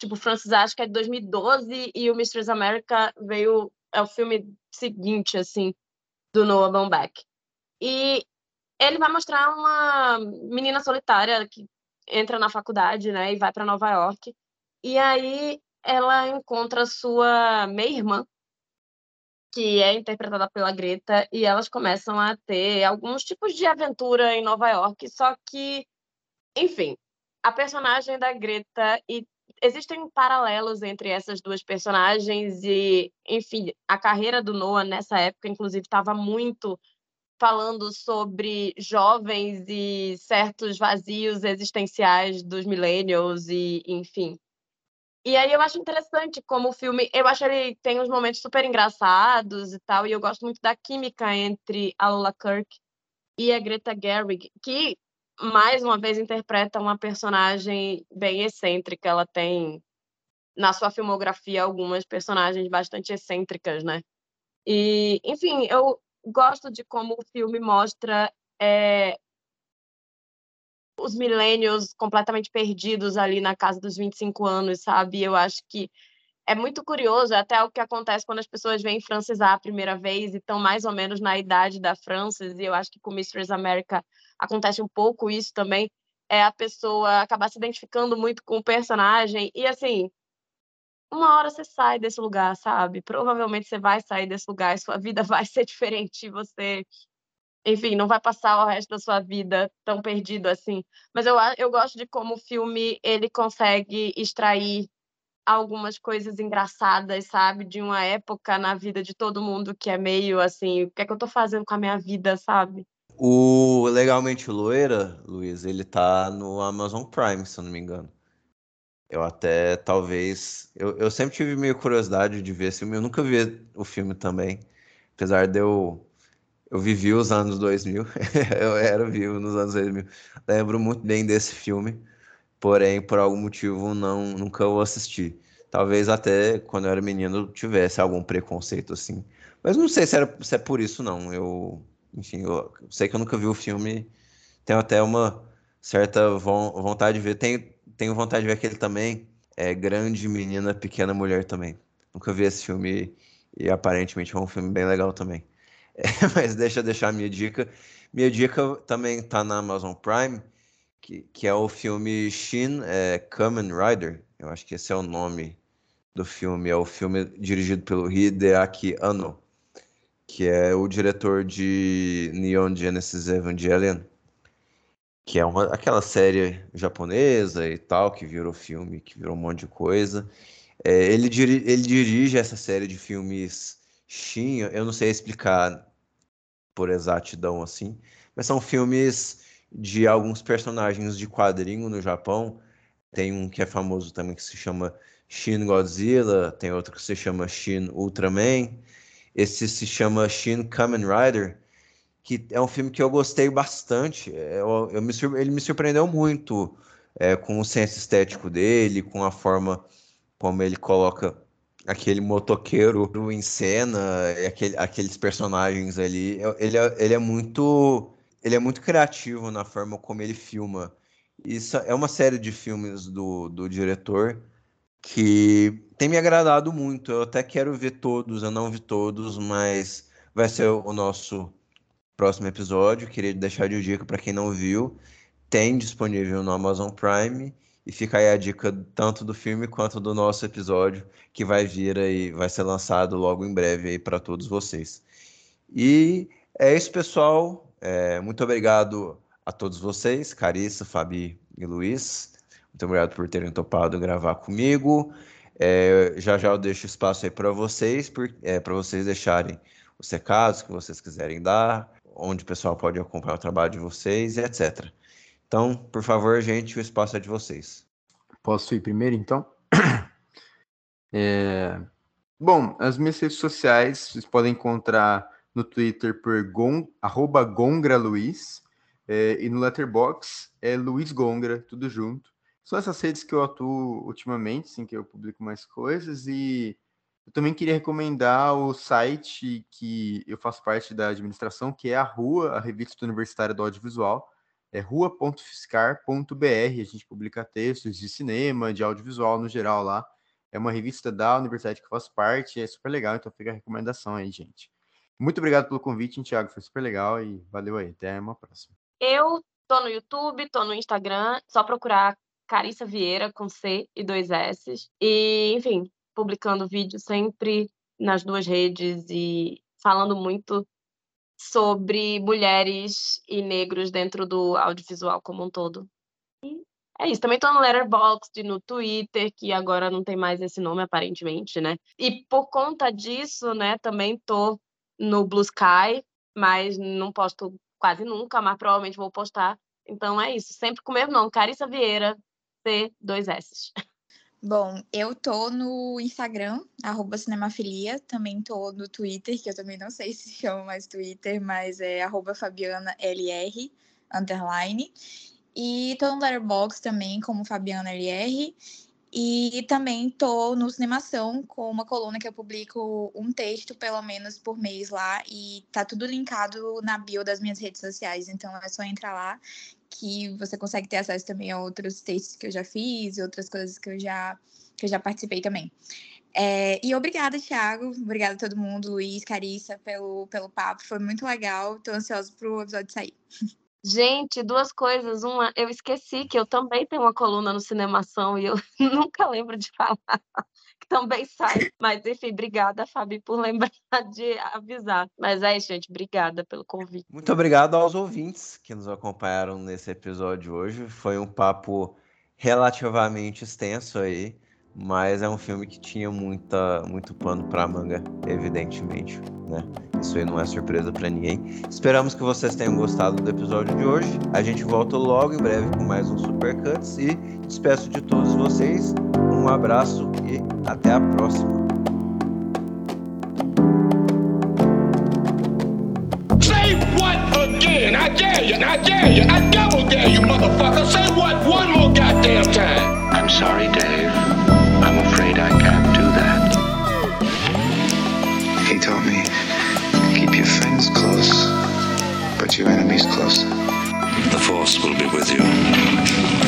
tipo Francis A, acho que é de 2012 e o Mistress America veio é o filme seguinte assim do Noah Baumbach. E ele vai mostrar uma menina solitária que entra na faculdade, né, e vai para Nova York. E aí ela encontra sua meia-irmã, que é interpretada pela Greta, e elas começam a ter alguns tipos de aventura em Nova York, só que, enfim, a personagem da Greta e existem paralelos entre essas duas personagens e, enfim, a carreira do Noah nessa época, inclusive, estava muito falando sobre jovens e certos vazios existenciais dos millennials e, enfim. E aí eu acho interessante como o filme, eu acho ele tem uns momentos super engraçados e tal, e eu gosto muito da química entre a Lola Kirk e a Greta Gerwig, que mais uma vez interpreta uma personagem bem excêntrica, ela tem na sua filmografia algumas personagens bastante excêntricas, né? E, enfim, eu gosto de como o filme mostra é, os milênios completamente perdidos ali na casa dos 25 anos, sabe? Eu acho que é muito curioso, até o que acontece quando as pessoas vêm francesar a primeira vez e estão mais ou menos na idade da Frances, e eu acho que com Mistress America acontece um pouco isso também, é a pessoa acabar se identificando muito com o personagem, e assim, uma hora você sai desse lugar, sabe? Provavelmente você vai sair desse lugar sua vida vai ser diferente, você enfim, não vai passar o resto da sua vida tão perdido assim. Mas eu, eu gosto de como o filme ele consegue extrair algumas coisas engraçadas, sabe? De uma época na vida de todo mundo que é meio assim, o que é que eu tô fazendo com a minha vida, sabe? O Legalmente Loira, Luiz, ele tá no Amazon Prime, se eu não me engano. Eu até, talvez. Eu, eu sempre tive meio curiosidade de ver esse filme. Eu nunca vi o filme também. Apesar de eu. Eu vivi os anos 2000. eu era vivo nos anos 2000. Lembro muito bem desse filme. Porém, por algum motivo, não, nunca o assisti. Talvez até quando eu era menino tivesse algum preconceito assim. Mas não sei se, era, se é por isso, não. Eu. Enfim, eu sei que eu nunca vi o filme. Tenho até uma certa vontade de ver. Tem, tenho vontade de ver aquele também. É Grande Menina, Pequena Mulher também. Nunca vi esse filme e aparentemente é um filme bem legal também. É, mas deixa eu deixar a minha dica. Minha dica também tá na Amazon Prime, que, que é o filme Shin é, Kamen Rider. Eu acho que esse é o nome do filme. É o filme dirigido pelo Hideaki Anno, que é o diretor de Neon Genesis Evangelion que é uma, aquela série japonesa e tal, que virou filme, que virou um monte de coisa. É, ele, diri, ele dirige essa série de filmes Shin, eu não sei explicar por exatidão assim, mas são filmes de alguns personagens de quadrinho no Japão. Tem um que é famoso também que se chama Shin Godzilla, tem outro que se chama Shin Ultraman. Esse se chama Shin Kamen Rider, que é um filme que eu gostei bastante. É, eu, eu me, ele me surpreendeu muito é, com o senso estético dele, com a forma como ele coloca aquele motoqueiro em cena, aquele, aqueles personagens ali. Ele é, ele é muito ele é muito criativo na forma como ele filma. Isso é uma série de filmes do, do diretor que tem me agradado muito. Eu até quero ver todos, eu não vi todos, mas vai ser o nosso próximo episódio. Queria deixar de dica para quem não viu. Tem disponível no Amazon Prime. E fica aí a dica tanto do filme quanto do nosso episódio, que vai vir aí, vai ser lançado logo em breve aí para todos vocês. E é isso, pessoal. É, muito obrigado a todos vocês, Carissa, Fabi e Luiz. Muito obrigado por terem topado gravar comigo. É, já já eu deixo espaço aí para vocês, é, para vocês deixarem os recados que vocês quiserem dar, onde o pessoal pode acompanhar o trabalho de vocês etc. Então, por favor, gente, o espaço é de vocês. Posso ir primeiro, então? É... Bom, as minhas redes sociais vocês podem encontrar no Twitter por gon, arroba é, e no Letterbox é Luiz Gongra, tudo junto. São essas redes que eu atuo ultimamente, assim, que eu publico mais coisas e eu também queria recomendar o site que eu faço parte da administração, que é a Rua, a revista universitária do audiovisual. É rua.fiscar.br. A gente publica textos de cinema, de audiovisual no geral lá. É uma revista da universidade que eu faço parte, é super legal, então fica a recomendação aí, gente. Muito obrigado pelo convite, Thiago, foi super legal e valeu aí. Até uma próxima. Eu tô no YouTube, tô no Instagram, só procurar Carissa Vieira com C e dois S. E, enfim, publicando vídeo sempre nas duas redes e falando muito sobre mulheres e negros dentro do audiovisual como um todo. E é isso. Também estou no Letterboxd, no Twitter, que agora não tem mais esse nome aparentemente, né? E por conta disso, né, também estou no Blue Sky, mas não posto quase nunca, mas provavelmente vou postar. Então é isso, sempre com o mesmo nome, Carissa Vieira, C, dois S. Bom, eu tô no Instagram, arroba Cinemafilia, também tô no Twitter, que eu também não sei se chama mais Twitter, mas é arroba Fabiana LR, underline. E tô no Letterboxd também, como Fabiana LR. E também tô no Cinemação com uma coluna que eu publico um texto, pelo menos, por mês lá. E tá tudo linkado na bio das minhas redes sociais. Então é só entrar lá que você consegue ter acesso também a outros textos que eu já fiz outras coisas que eu já, que eu já participei também. É, e obrigada, Thiago. Obrigada a todo mundo, Luiz, Carissa, pelo, pelo papo. Foi muito legal. Tô ansiosa pro episódio sair. Gente, duas coisas. Uma, eu esqueci que eu também tenho uma coluna no Cinemação e eu nunca lembro de falar também sai. Mas, enfim, obrigada, Fabi, por lembrar de avisar. Mas é isso, gente. Obrigada pelo convite. Muito obrigado aos ouvintes que nos acompanharam nesse episódio hoje. Foi um papo relativamente extenso aí. Mas é um filme que tinha muita, muito pano para manga, evidentemente, né? Isso aí não é surpresa para ninguém. Esperamos que vocês tenham gostado do episódio de hoje. A gente volta logo em breve com mais um Super Cuts e despeço de todos vocês. Um abraço e até a próxima. Say what again? I dare you, I dare you, I double dare you, motherfucker. Say what one more goddamn time. I'm sorry, Dave. taught me keep your friends close, but your enemies closer. The force will be with you.